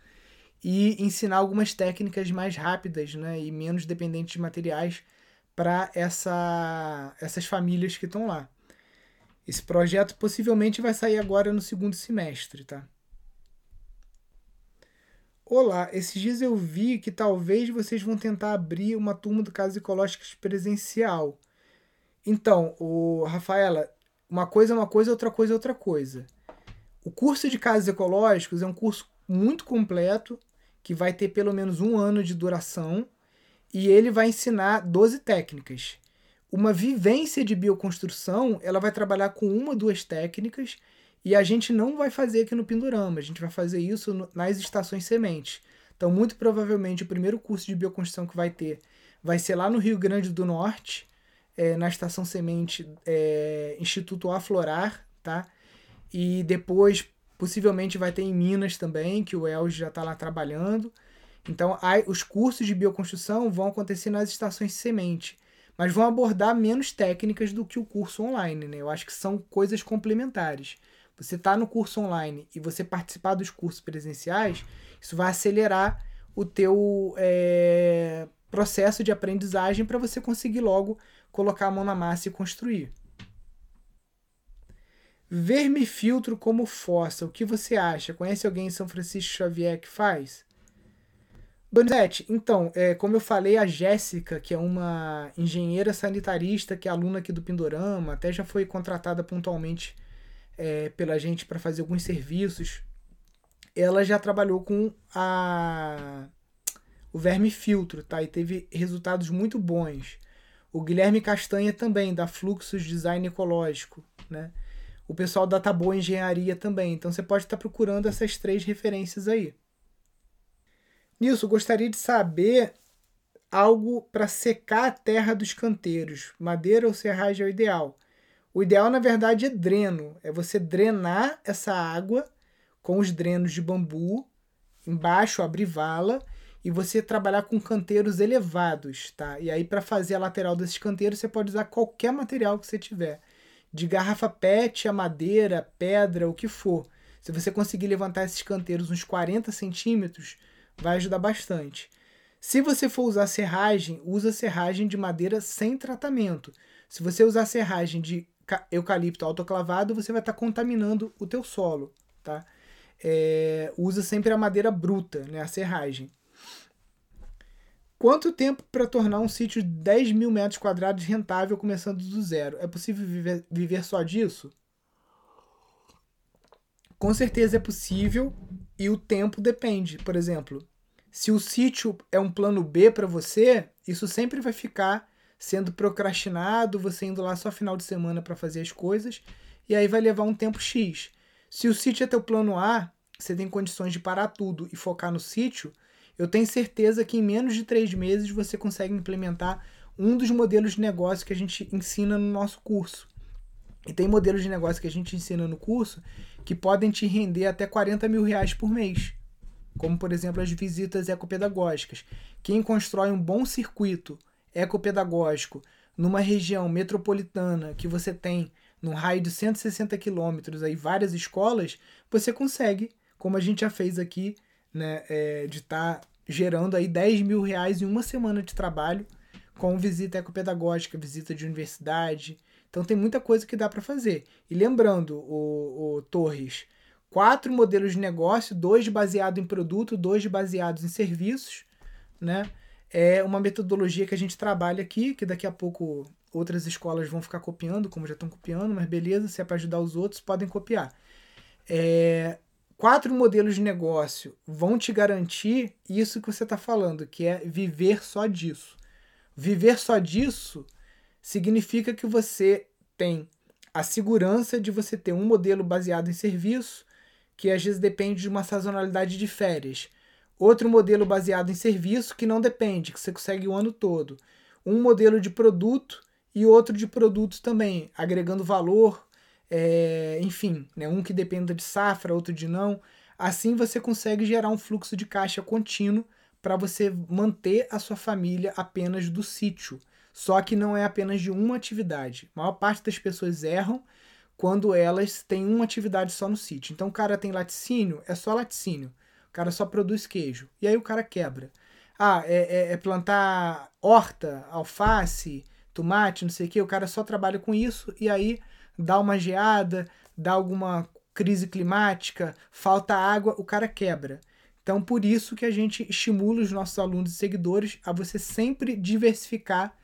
e ensinar algumas técnicas mais rápidas né, e menos dependentes de materiais para essa, essas famílias que estão lá. Esse projeto possivelmente vai sair agora no segundo semestre, tá? Olá, esses dias eu vi que talvez vocês vão tentar abrir uma turma do Caso Ecológicas presencial. Então, o Rafaela, uma coisa é uma coisa, outra coisa é outra coisa. O curso de casos ecológicos é um curso muito completo, que vai ter pelo menos um ano de duração, e ele vai ensinar 12 técnicas. Uma vivência de bioconstrução, ela vai trabalhar com uma, duas técnicas, e a gente não vai fazer aqui no Pindorama, a gente vai fazer isso nas estações sementes. Então, muito provavelmente, o primeiro curso de bioconstrução que vai ter vai ser lá no Rio Grande do Norte, é, na Estação Semente é, Instituto Aflorar, tá? E depois, possivelmente, vai ter em Minas também, que o Els já está lá trabalhando. Então, os cursos de bioconstrução vão acontecer nas estações de semente, mas vão abordar menos técnicas do que o curso online, né? Eu acho que são coisas complementares. Você está no curso online e você participar dos cursos presenciais, isso vai acelerar o teu é, processo de aprendizagem para você conseguir logo colocar a mão na massa e construir. Vermifiltro como fossa, o que você acha? Conhece alguém em São Francisco Xavier que faz? Donizete, então, é, como eu falei, a Jéssica, que é uma engenheira sanitarista, que é aluna aqui do Pindorama, até já foi contratada pontualmente é, pela gente para fazer alguns serviços. ela já trabalhou com a o verme filtro, tá? E teve resultados muito bons. O Guilherme Castanha também, da Fluxus Design Ecológico, né? O pessoal da Taboa Engenharia também. Então você pode estar procurando essas três referências aí. Nisso, gostaria de saber algo para secar a terra dos canteiros. Madeira ou serragem é o ideal. O ideal, na verdade, é dreno. É você drenar essa água com os drenos de bambu, embaixo abrir vala e você trabalhar com canteiros elevados, tá? E aí para fazer a lateral desses canteiros você pode usar qualquer material que você tiver, de garrafa PET a madeira, pedra, o que for. Se você conseguir levantar esses canteiros uns 40 centímetros, vai ajudar bastante. Se você for usar serragem, usa serragem de madeira sem tratamento. Se você usar serragem de eucalipto autoclavado, você vai estar tá contaminando o teu solo, tá? É, usa sempre a madeira bruta, né, a serragem. Quanto tempo para tornar um sítio de 10 mil metros quadrados rentável começando do zero? É possível viver, viver só disso? Com certeza é possível e o tempo depende. Por exemplo, se o sítio é um plano B para você, isso sempre vai ficar sendo procrastinado, você indo lá só final de semana para fazer as coisas, e aí vai levar um tempo X. Se o sítio é teu plano A, você tem condições de parar tudo e focar no sítio, eu tenho certeza que em menos de três meses você consegue implementar um dos modelos de negócio que a gente ensina no nosso curso. E tem modelos de negócio que a gente ensina no curso que podem te render até 40 mil reais por mês. Como, por exemplo, as visitas ecopedagógicas. Quem constrói um bom circuito ecopedagógico numa região metropolitana que você tem num raio de 160 quilômetros aí várias escolas, você consegue, como a gente já fez aqui, né, é, de estar tá gerando aí 10 mil reais em uma semana de trabalho com visita ecopedagógica, visita de universidade. Então tem muita coisa que dá para fazer. E lembrando, o, o Torres, quatro modelos de negócio, dois baseados em produto, dois baseados em serviços, né? É uma metodologia que a gente trabalha aqui, que daqui a pouco outras escolas vão ficar copiando, como já estão copiando, mas beleza, se é para ajudar os outros, podem copiar. É, quatro modelos de negócio vão te garantir isso que você está falando, que é viver só disso. Viver só disso significa que você tem a segurança de você ter um modelo baseado em serviço, que às vezes depende de uma sazonalidade de férias. Outro modelo baseado em serviço que não depende, que você consegue o ano todo. Um modelo de produto e outro de produtos também, agregando valor, é, enfim, né, um que dependa de safra, outro de não. Assim você consegue gerar um fluxo de caixa contínuo para você manter a sua família apenas do sítio. Só que não é apenas de uma atividade. A maior parte das pessoas erram quando elas têm uma atividade só no sítio. Então o cara tem laticínio, é só laticínio. O cara só produz queijo. E aí o cara quebra. Ah, é, é, é plantar horta, alface, tomate, não sei o que. O cara só trabalha com isso e aí dá uma geada, dá alguma crise climática, falta água, o cara quebra. Então, por isso que a gente estimula os nossos alunos e seguidores a você sempre diversificar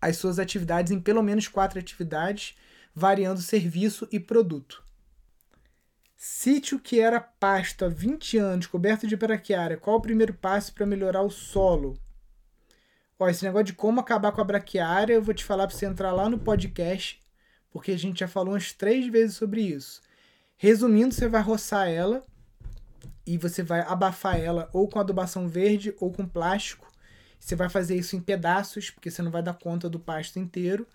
as suas atividades em pelo menos quatro atividades, variando serviço e produto. Sítio que era pasto há 20 anos, coberto de braquiária, qual o primeiro passo para melhorar o solo? Ó, esse negócio de como acabar com a braquiária, eu vou te falar para você entrar lá no podcast porque a gente já falou umas três vezes sobre isso. Resumindo, você vai roçar ela e você vai abafar ela ou com adubação verde ou com plástico. Você vai fazer isso em pedaços, porque você não vai dar conta do pasto inteiro.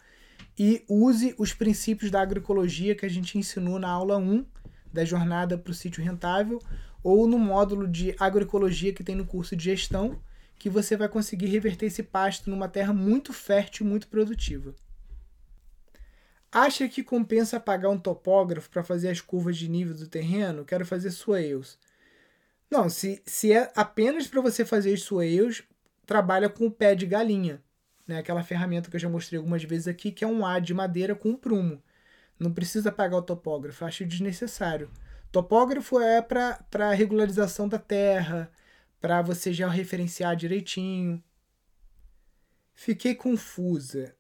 E use os princípios da agroecologia que a gente ensinou na aula 1 da jornada para o sítio rentável ou no módulo de agroecologia que tem no curso de gestão, que você vai conseguir reverter esse pasto numa terra muito fértil e muito produtiva. Acha que compensa pagar um topógrafo para fazer as curvas de nível do terreno? Quero fazer swales. Não, se, se é apenas para você fazer swales, trabalha com o pé de galinha. Né? Aquela ferramenta que eu já mostrei algumas vezes aqui, que é um A de madeira com um prumo. Não precisa pagar o topógrafo, acho desnecessário. Topógrafo é para regularização da terra, para você já referenciar direitinho. Fiquei confusa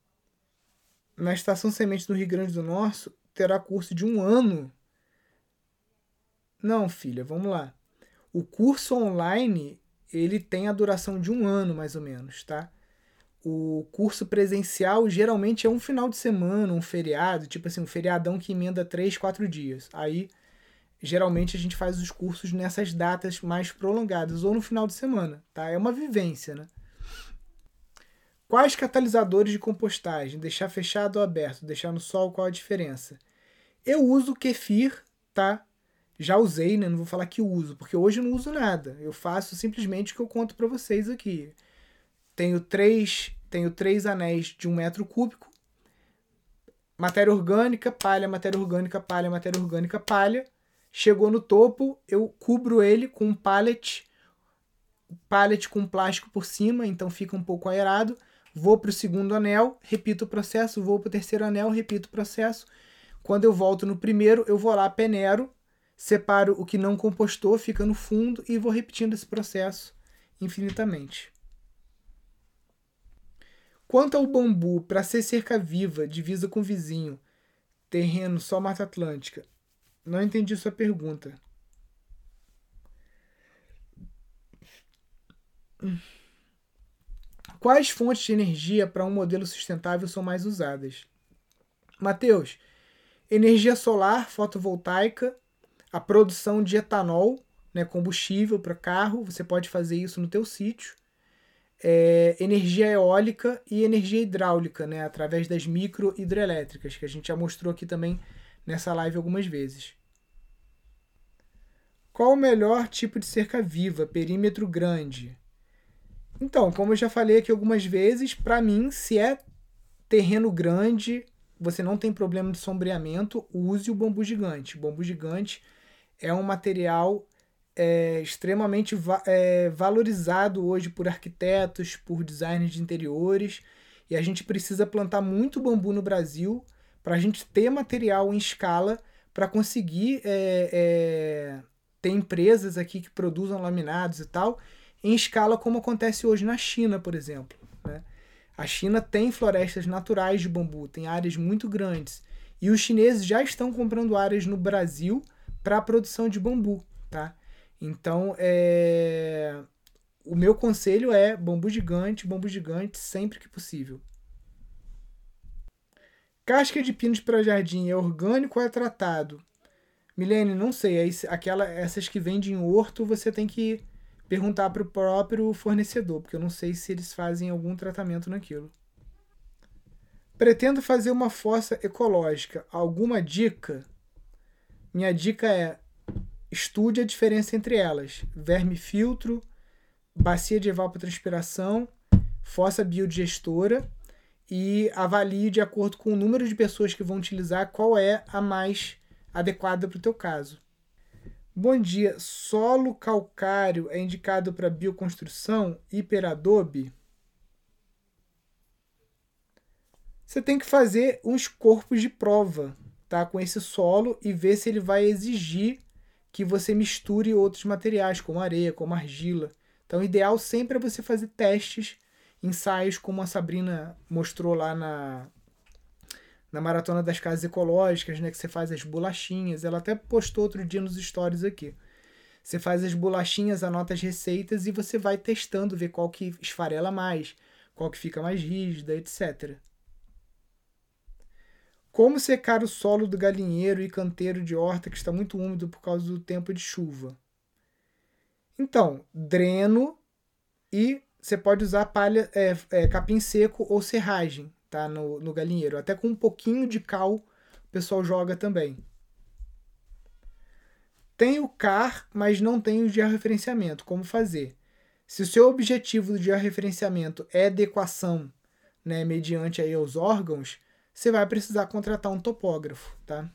na Estação Semente do Rio Grande do Norte terá curso de um ano. Não, filha, vamos lá. O curso online, ele tem a duração de um ano, mais ou menos, tá? O curso presencial geralmente é um final de semana, um feriado, tipo assim, um feriadão que emenda três, quatro dias. Aí, geralmente, a gente faz os cursos nessas datas mais prolongadas, ou no final de semana, tá? É uma vivência, né? Quais catalisadores de compostagem? Deixar fechado ou aberto? Deixar no sol, qual a diferença? Eu uso kefir, tá? Já usei, né? Não vou falar que uso, porque hoje eu não uso nada. Eu faço simplesmente o que eu conto para vocês aqui. Tenho três, tenho três anéis de um metro cúbico. Matéria orgânica, palha, matéria orgânica, palha, matéria orgânica, palha. Chegou no topo, eu cubro ele com um pallet, pallet com plástico por cima, então fica um pouco aerado. Vou para o segundo anel, repito o processo, vou para o terceiro anel, repito o processo. Quando eu volto no primeiro, eu vou lá, peneiro, separo o que não compostou, fica no fundo e vou repetindo esse processo infinitamente. Quanto ao bambu, para ser cerca viva, divisa com vizinho, terreno só Mata Atlântica. Não entendi sua pergunta. Quais fontes de energia para um modelo sustentável são mais usadas? Mateus, energia solar, fotovoltaica, a produção de etanol, né, combustível para carro, você pode fazer isso no teu sítio. É, energia eólica e energia hidráulica, né, através das micro hidrelétricas, que a gente já mostrou aqui também nessa live algumas vezes. Qual o melhor tipo de cerca viva? Perímetro grande. Então, como eu já falei aqui algumas vezes, para mim, se é terreno grande, você não tem problema de sombreamento, use o bambu gigante. O bambu gigante é um material é, extremamente va é, valorizado hoje por arquitetos, por designers de interiores, e a gente precisa plantar muito bambu no Brasil para a gente ter material em escala para conseguir é, é, ter empresas aqui que produzam laminados e tal, em escala como acontece hoje na China, por exemplo. Né? A China tem florestas naturais de bambu, tem áreas muito grandes. E os chineses já estão comprando áreas no Brasil para a produção de bambu, tá? Então, é... o meu conselho é bambu gigante, bambu gigante sempre que possível. Casca de pinos para jardim é orgânico ou é tratado? Milene, não sei. É aquela, essas que vendem em horto, você tem que perguntar para o próprio fornecedor, porque eu não sei se eles fazem algum tratamento naquilo. Pretendo fazer uma fossa ecológica. Alguma dica? Minha dica é estude a diferença entre elas: verme filtro, bacia de evapotranspiração, fossa biodigestora e avalie de acordo com o número de pessoas que vão utilizar qual é a mais adequada para o teu caso. Bom dia. Solo calcário é indicado para bioconstrução hiperadobe? Você tem que fazer uns corpos de prova tá, com esse solo e ver se ele vai exigir que você misture outros materiais, como areia, como argila. Então, o ideal sempre é você fazer testes, ensaios, como a Sabrina mostrou lá na, na Maratona das Casas Ecológicas, né, que você faz as bolachinhas. Ela até postou outro dia nos stories aqui. Você faz as bolachinhas, anota as receitas e você vai testando, ver qual que esfarela mais, qual que fica mais rígida, etc. Como secar o solo do galinheiro e canteiro de horta que está muito úmido por causa do tempo de chuva? Então, dreno e você pode usar palha, é, é, capim seco ou serragem tá, no, no galinheiro. Até com um pouquinho de cal o pessoal joga também. Tem o CAR, mas não tem o georreferenciamento. Como fazer? Se o seu objetivo do georreferenciamento é adequação né, mediante aí os órgãos, você vai precisar contratar um topógrafo, tá?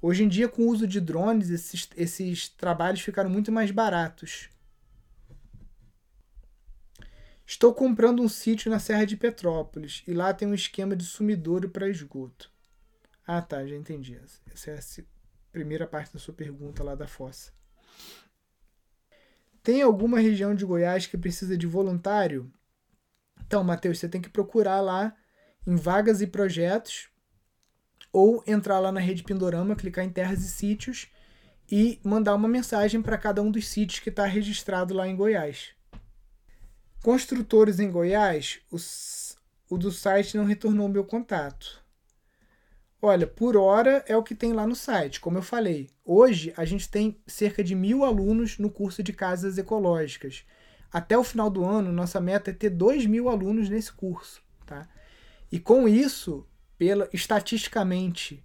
Hoje em dia, com o uso de drones, esses, esses trabalhos ficaram muito mais baratos. Estou comprando um sítio na Serra de Petrópolis e lá tem um esquema de sumidouro para esgoto. Ah, tá, já entendi. Essa é a primeira parte da sua pergunta lá da fossa. Tem alguma região de Goiás que precisa de voluntário? Então, Matheus, você tem que procurar lá em vagas e projetos ou entrar lá na rede Pindorama, clicar em terras e sítios e mandar uma mensagem para cada um dos sítios que está registrado lá em Goiás. Construtores em Goiás, os, o do site não retornou meu contato. Olha, por hora é o que tem lá no site, como eu falei. Hoje a gente tem cerca de mil alunos no curso de casas ecológicas. Até o final do ano, nossa meta é ter dois mil alunos nesse curso. Tá? E com isso, pela, estatisticamente,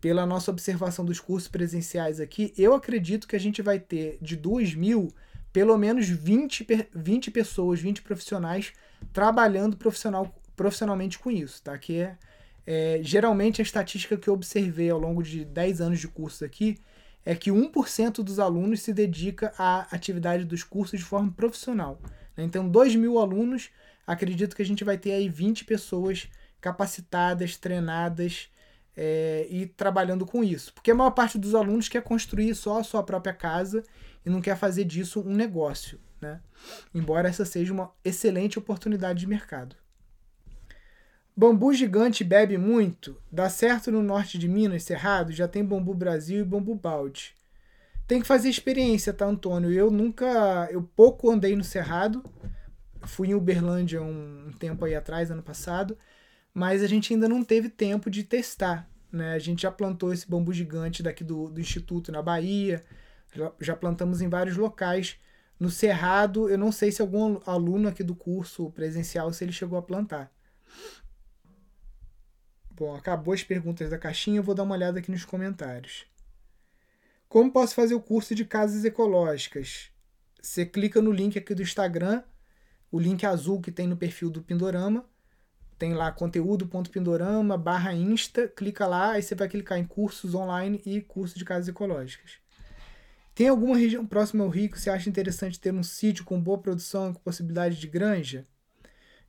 pela nossa observação dos cursos presenciais aqui, eu acredito que a gente vai ter de 2 mil, pelo menos 20, 20 pessoas, 20 profissionais trabalhando profissional, profissionalmente com isso, tá? Que é, é, geralmente a estatística que eu observei ao longo de 10 anos de curso aqui é que 1% dos alunos se dedica à atividade dos cursos de forma profissional. Né? Então, 2 mil alunos, acredito que a gente vai ter aí 20 pessoas capacitadas, treinadas, é, e trabalhando com isso. Porque a maior parte dos alunos quer construir só a sua própria casa e não quer fazer disso um negócio, né? Embora essa seja uma excelente oportunidade de mercado. Bambu gigante bebe muito? Dá certo no norte de Minas, Cerrado? Já tem bambu Brasil e bambu balde. Tem que fazer experiência, tá, Antônio? Eu nunca. Eu pouco andei no Cerrado. Fui em Uberlândia um tempo aí atrás, ano passado. Mas a gente ainda não teve tempo de testar. Né? A gente já plantou esse bambu gigante daqui do, do Instituto na Bahia, já, plantamos em vários locais. No Cerrado, eu não sei se algum aluno aqui do curso presencial se ele chegou a plantar. Acabou as perguntas da caixinha, vou dar uma olhada aqui nos comentários. Como posso fazer o curso de casas ecológicas? Você clica no link aqui do Instagram, o link azul que tem no perfil do Pindorama, tem lá conteúdo.pindorama barra insta, clica lá, aí você vai clicar em cursos online e cursos de casas ecológicas. Tem alguma região próxima ao Rio que você acha interessante ter um sítio com boa produção e com possibilidade de granja?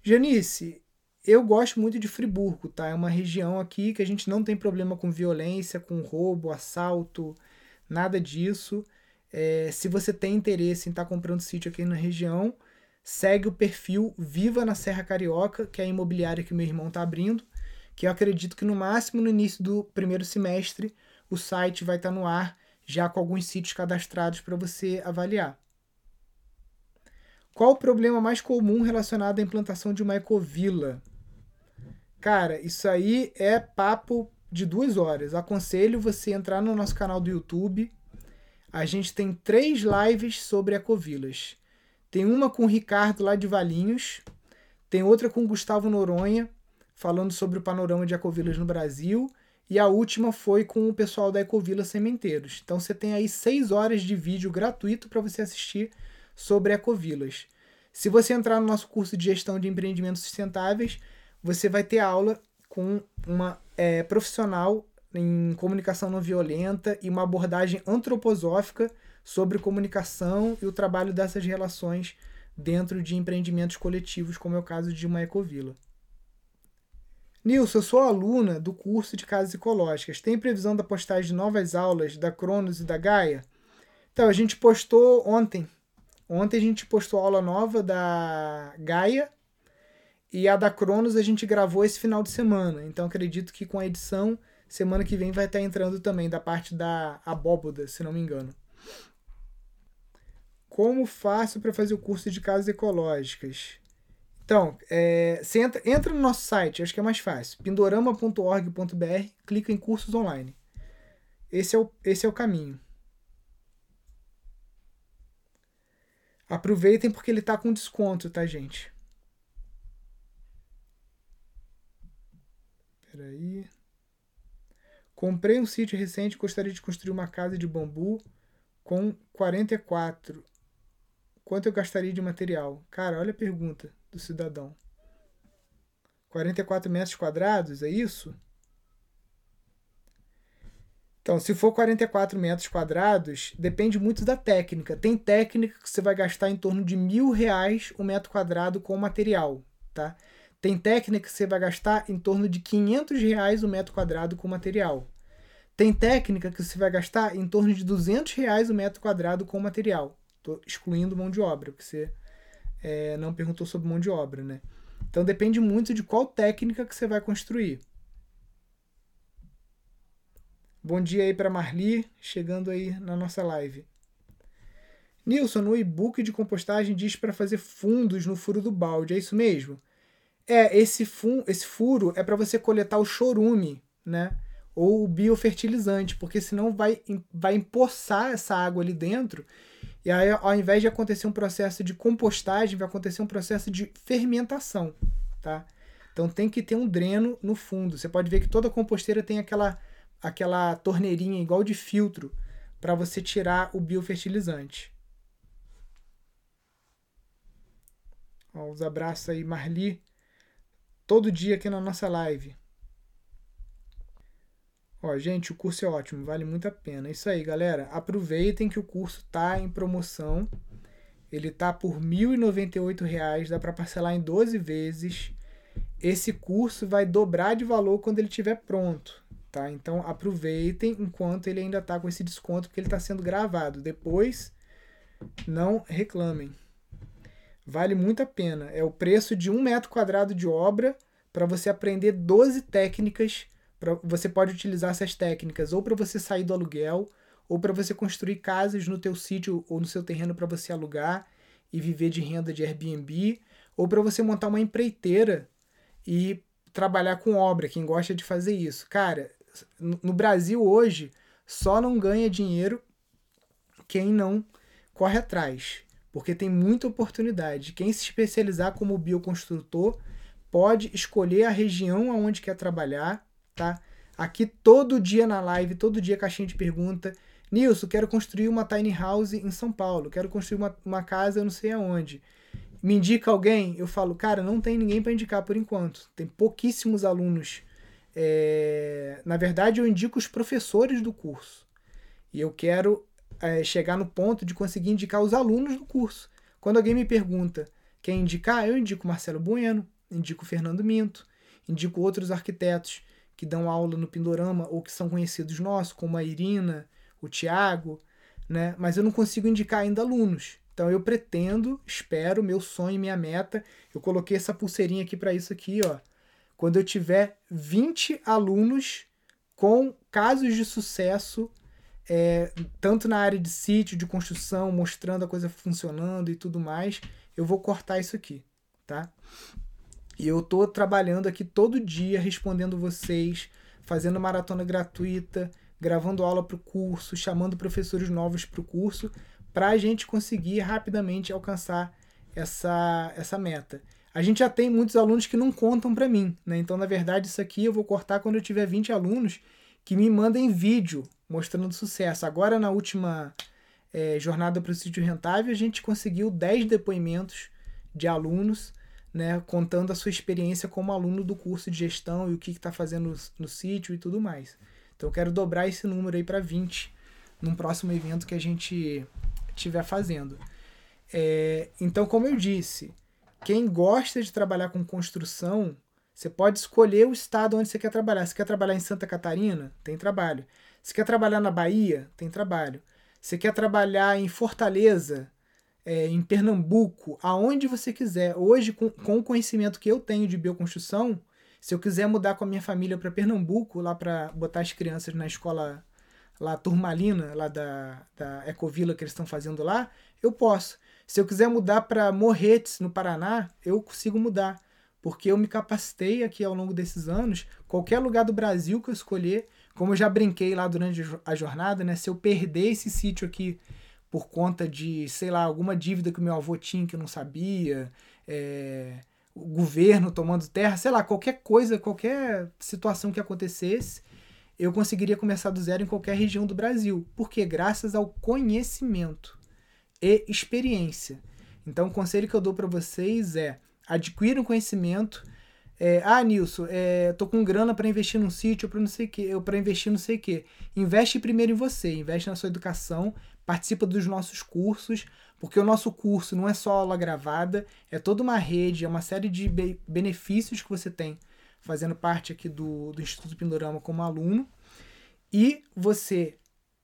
Janice, eu gosto muito de Friburgo, tá? É uma região aqui que a gente não tem problema com violência, com roubo, assalto, nada disso. É, se você tem interesse em estar tá comprando sítio aqui na região, segue o perfil Viva na Serra Carioca, que é a imobiliária que meu irmão está abrindo, que eu acredito que no máximo no início do primeiro semestre o site vai estar tá no ar, já com alguns sítios cadastrados para você avaliar. Qual o problema mais comum relacionado à implantação de uma ecovila? Cara, isso aí é papo de duas horas. Aconselho você entrar no nosso canal do YouTube. A gente tem três lives sobre ecovilas. Tem uma com o Ricardo lá de Valinhos, tem outra com o Gustavo Noronha, falando sobre o panorama de ecovilas no Brasil, e a última foi com o pessoal da Ecovila Sementeiros. Então você tem aí seis horas de vídeo gratuito para você assistir sobre ecovilas. Se você entrar no nosso curso de gestão de empreendimentos sustentáveis, você vai ter aula com uma é, profissional em comunicação não violenta e uma abordagem antroposófica sobre comunicação e o trabalho dessas relações dentro de empreendimentos coletivos, como é o caso de uma ecovila. Nilson, eu sou aluna do curso de casas ecológicas. Tem previsão da postagem de novas aulas da Cronos e da Gaia? Então, a gente postou ontem. Ontem a gente postou aula nova da Gaia e a da Cronos a gente gravou esse final de semana. Então, acredito que com a edição, semana que vem vai estar entrando também da parte da abóboda, se não me engano. Como faço para fazer o curso de casas ecológicas? Então, é, você entra, entra no nosso site, acho que é mais fácil. pindorama.org.br, clica em cursos online. Esse é o, esse é o caminho. Aproveitem porque ele está com desconto, tá, gente? Peraí. Comprei um sítio recente, gostaria de construir uma casa de bambu com 44 Quanto eu gastaria de material? Cara, olha a pergunta do cidadão. 44 metros quadrados, é isso? Então, se for 44 metros quadrados, depende muito da técnica. Tem técnica que você vai gastar em torno de mil reais o metro quadrado com material, tá? Tem técnica que você vai gastar em torno de 500 reais o metro quadrado com material. Tem técnica que você vai gastar em torno de 200 reais o metro quadrado com material. Estou excluindo mão de obra, porque você é, não perguntou sobre mão de obra, né? Então depende muito de qual técnica que você vai construir. Bom dia aí para Marli, chegando aí na nossa live. Nilson, no e-book de compostagem diz para fazer fundos no furo do balde, é isso mesmo? É, esse, fun esse furo é para você coletar o chorume, né? Ou o biofertilizante, porque senão vai, vai empoçar essa água ali dentro. E aí, ao invés de acontecer um processo de compostagem, vai acontecer um processo de fermentação, tá? Então tem que ter um dreno no fundo. Você pode ver que toda composteira tem aquela, aquela torneirinha igual de filtro para você tirar o biofertilizante. Ó, os abraços aí, Marli. Todo dia aqui na nossa live. Ó, gente, o curso é ótimo, vale muito a pena. É isso aí, galera. Aproveitem que o curso tá em promoção. Ele tá por R$ 1.098, dá para parcelar em 12 vezes. Esse curso vai dobrar de valor quando ele estiver pronto, tá? Então aproveitem enquanto ele ainda tá com esse desconto porque ele está sendo gravado. Depois não reclamem. Vale muito a pena. É o preço de um metro quadrado de obra para você aprender 12 técnicas. Pra, você pode utilizar essas técnicas ou para você sair do aluguel, ou para você construir casas no teu sítio ou no seu terreno para você alugar e viver de renda de Airbnb, ou para você montar uma empreiteira e trabalhar com obra, quem gosta de fazer isso. Cara, no Brasil hoje só não ganha dinheiro quem não corre atrás porque tem muita oportunidade. Quem se especializar como bioconstrutor pode escolher a região aonde quer trabalhar, tá? Aqui todo dia na live, todo dia caixinha de pergunta. Nilson, quero construir uma tiny house em São Paulo, quero construir uma, uma casa não sei aonde. Me indica alguém? Eu falo, cara, não tem ninguém para indicar por enquanto. Tem pouquíssimos alunos. É... Na verdade, eu indico os professores do curso. E eu quero é, chegar no ponto de conseguir indicar os alunos do curso. Quando alguém me pergunta quem indicar, eu indico Marcelo Bueno, indico Fernando Minto, indico outros arquitetos que dão aula no Pindorama ou que são conhecidos nossos, como a Irina, o Tiago, né? mas eu não consigo indicar ainda alunos. Então eu pretendo, espero, meu sonho, minha meta, eu coloquei essa pulseirinha aqui para isso aqui, ó. Quando eu tiver 20 alunos com casos de sucesso é, tanto na área de sítio, de construção, mostrando a coisa funcionando e tudo mais, eu vou cortar isso aqui, tá? E eu tô trabalhando aqui todo dia, respondendo vocês, fazendo maratona gratuita, gravando aula para o curso, chamando professores novos para o curso, para a gente conseguir rapidamente alcançar essa, essa meta. A gente já tem muitos alunos que não contam para mim, né? Então, na verdade, isso aqui eu vou cortar quando eu tiver 20 alunos que me mandem vídeo mostrando sucesso. Agora, na última é, jornada para o sítio rentável, a gente conseguiu 10 depoimentos de alunos, né, contando a sua experiência como aluno do curso de gestão e o que está fazendo no, no sítio e tudo mais. Então, eu quero dobrar esse número aí para 20 num próximo evento que a gente estiver fazendo. É, então, como eu disse, quem gosta de trabalhar com construção, você pode escolher o estado onde você quer trabalhar. Se quer trabalhar em Santa Catarina, tem trabalho. Você quer trabalhar na Bahia? Tem trabalho. Você quer trabalhar em Fortaleza, é, em Pernambuco, aonde você quiser. Hoje, com, com o conhecimento que eu tenho de bioconstrução, se eu quiser mudar com a minha família para Pernambuco, lá para botar as crianças na escola lá turmalina, lá da, da Ecovila que eles estão fazendo lá, eu posso. Se eu quiser mudar para Morretes, no Paraná, eu consigo mudar. Porque eu me capacitei aqui ao longo desses anos, qualquer lugar do Brasil que eu escolher, como eu já brinquei lá durante a jornada, né? Se eu perder esse sítio aqui por conta de, sei lá, alguma dívida que o meu avô tinha que eu não sabia, é, o governo tomando terra, sei lá, qualquer coisa, qualquer situação que acontecesse, eu conseguiria começar do zero em qualquer região do Brasil. Porque graças ao conhecimento e experiência. Então, o conselho que eu dou para vocês é adquiram conhecimento, é, ah, Nilson, é, tô com grana para investir num sítio para não sei que, ou para investir não sei que. Investe primeiro em você, investe na sua educação, participa dos nossos cursos, porque o nosso curso não é só aula gravada, é toda uma rede, é uma série de be benefícios que você tem fazendo parte aqui do, do Instituto Pindorama como aluno. E você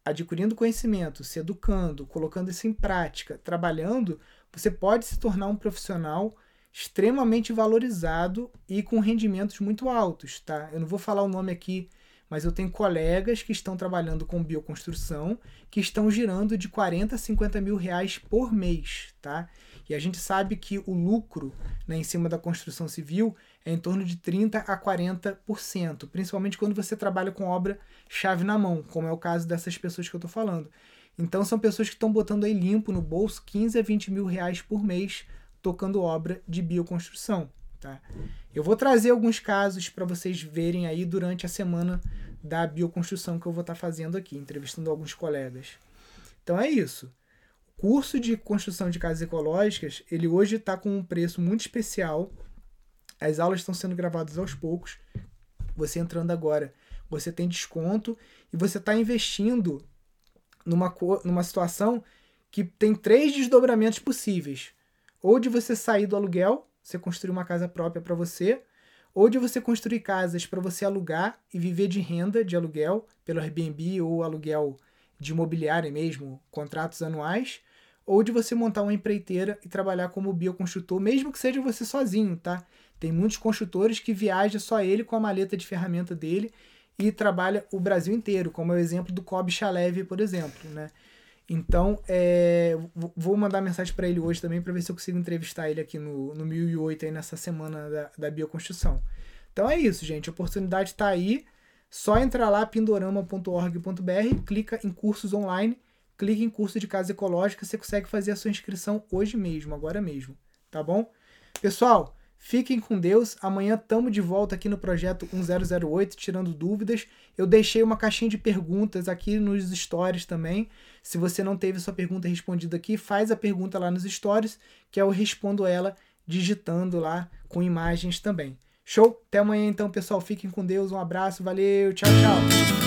adquirindo conhecimento, se educando, colocando isso em prática, trabalhando, você pode se tornar um profissional extremamente valorizado e com rendimentos muito altos, tá? Eu não vou falar o nome aqui, mas eu tenho colegas que estão trabalhando com bioconstrução que estão girando de 40 a 50 mil reais por mês, tá? E a gente sabe que o lucro né, em cima da construção civil é em torno de 30 a 40%, principalmente quando você trabalha com obra chave na mão, como é o caso dessas pessoas que eu estou falando. Então são pessoas que estão botando aí limpo no bolso 15 a 20 mil reais por mês tocando obra de bioconstrução. Tá? Eu vou trazer alguns casos para vocês verem aí durante a semana da bioconstrução que eu vou estar tá fazendo aqui, entrevistando alguns colegas. Então é isso. O curso de construção de casas ecológicas, ele hoje está com um preço muito especial. As aulas estão sendo gravadas aos poucos. Você entrando agora, você tem desconto e você está investindo numa, numa situação que tem três desdobramentos possíveis. Ou de você sair do aluguel você construir uma casa própria para você, ou de você construir casas para você alugar e viver de renda de aluguel pelo Airbnb ou aluguel de imobiliário mesmo, contratos anuais, ou de você montar uma empreiteira e trabalhar como bioconstrutor, mesmo que seja você sozinho, tá? Tem muitos construtores que viajam só ele com a maleta de ferramenta dele e trabalha o Brasil inteiro, como é o exemplo do Kobe Chalev, por exemplo, né? Então, é, vou mandar mensagem para ele hoje também para ver se eu consigo entrevistar ele aqui no, no 1008 aí nessa semana da, da bioconstrução. Então é isso, gente. A oportunidade está aí. Só entrar lá, pindorama.org.br, clica em cursos online, clica em curso de casa ecológica, você consegue fazer a sua inscrição hoje mesmo, agora mesmo, tá bom? Pessoal, Fiquem com Deus. Amanhã estamos de volta aqui no projeto 1008, tirando dúvidas. Eu deixei uma caixinha de perguntas aqui nos stories também. Se você não teve sua pergunta respondida aqui, faz a pergunta lá nos stories, que eu respondo ela digitando lá com imagens também. Show? Até amanhã então, pessoal. Fiquem com Deus. Um abraço. Valeu. Tchau, tchau.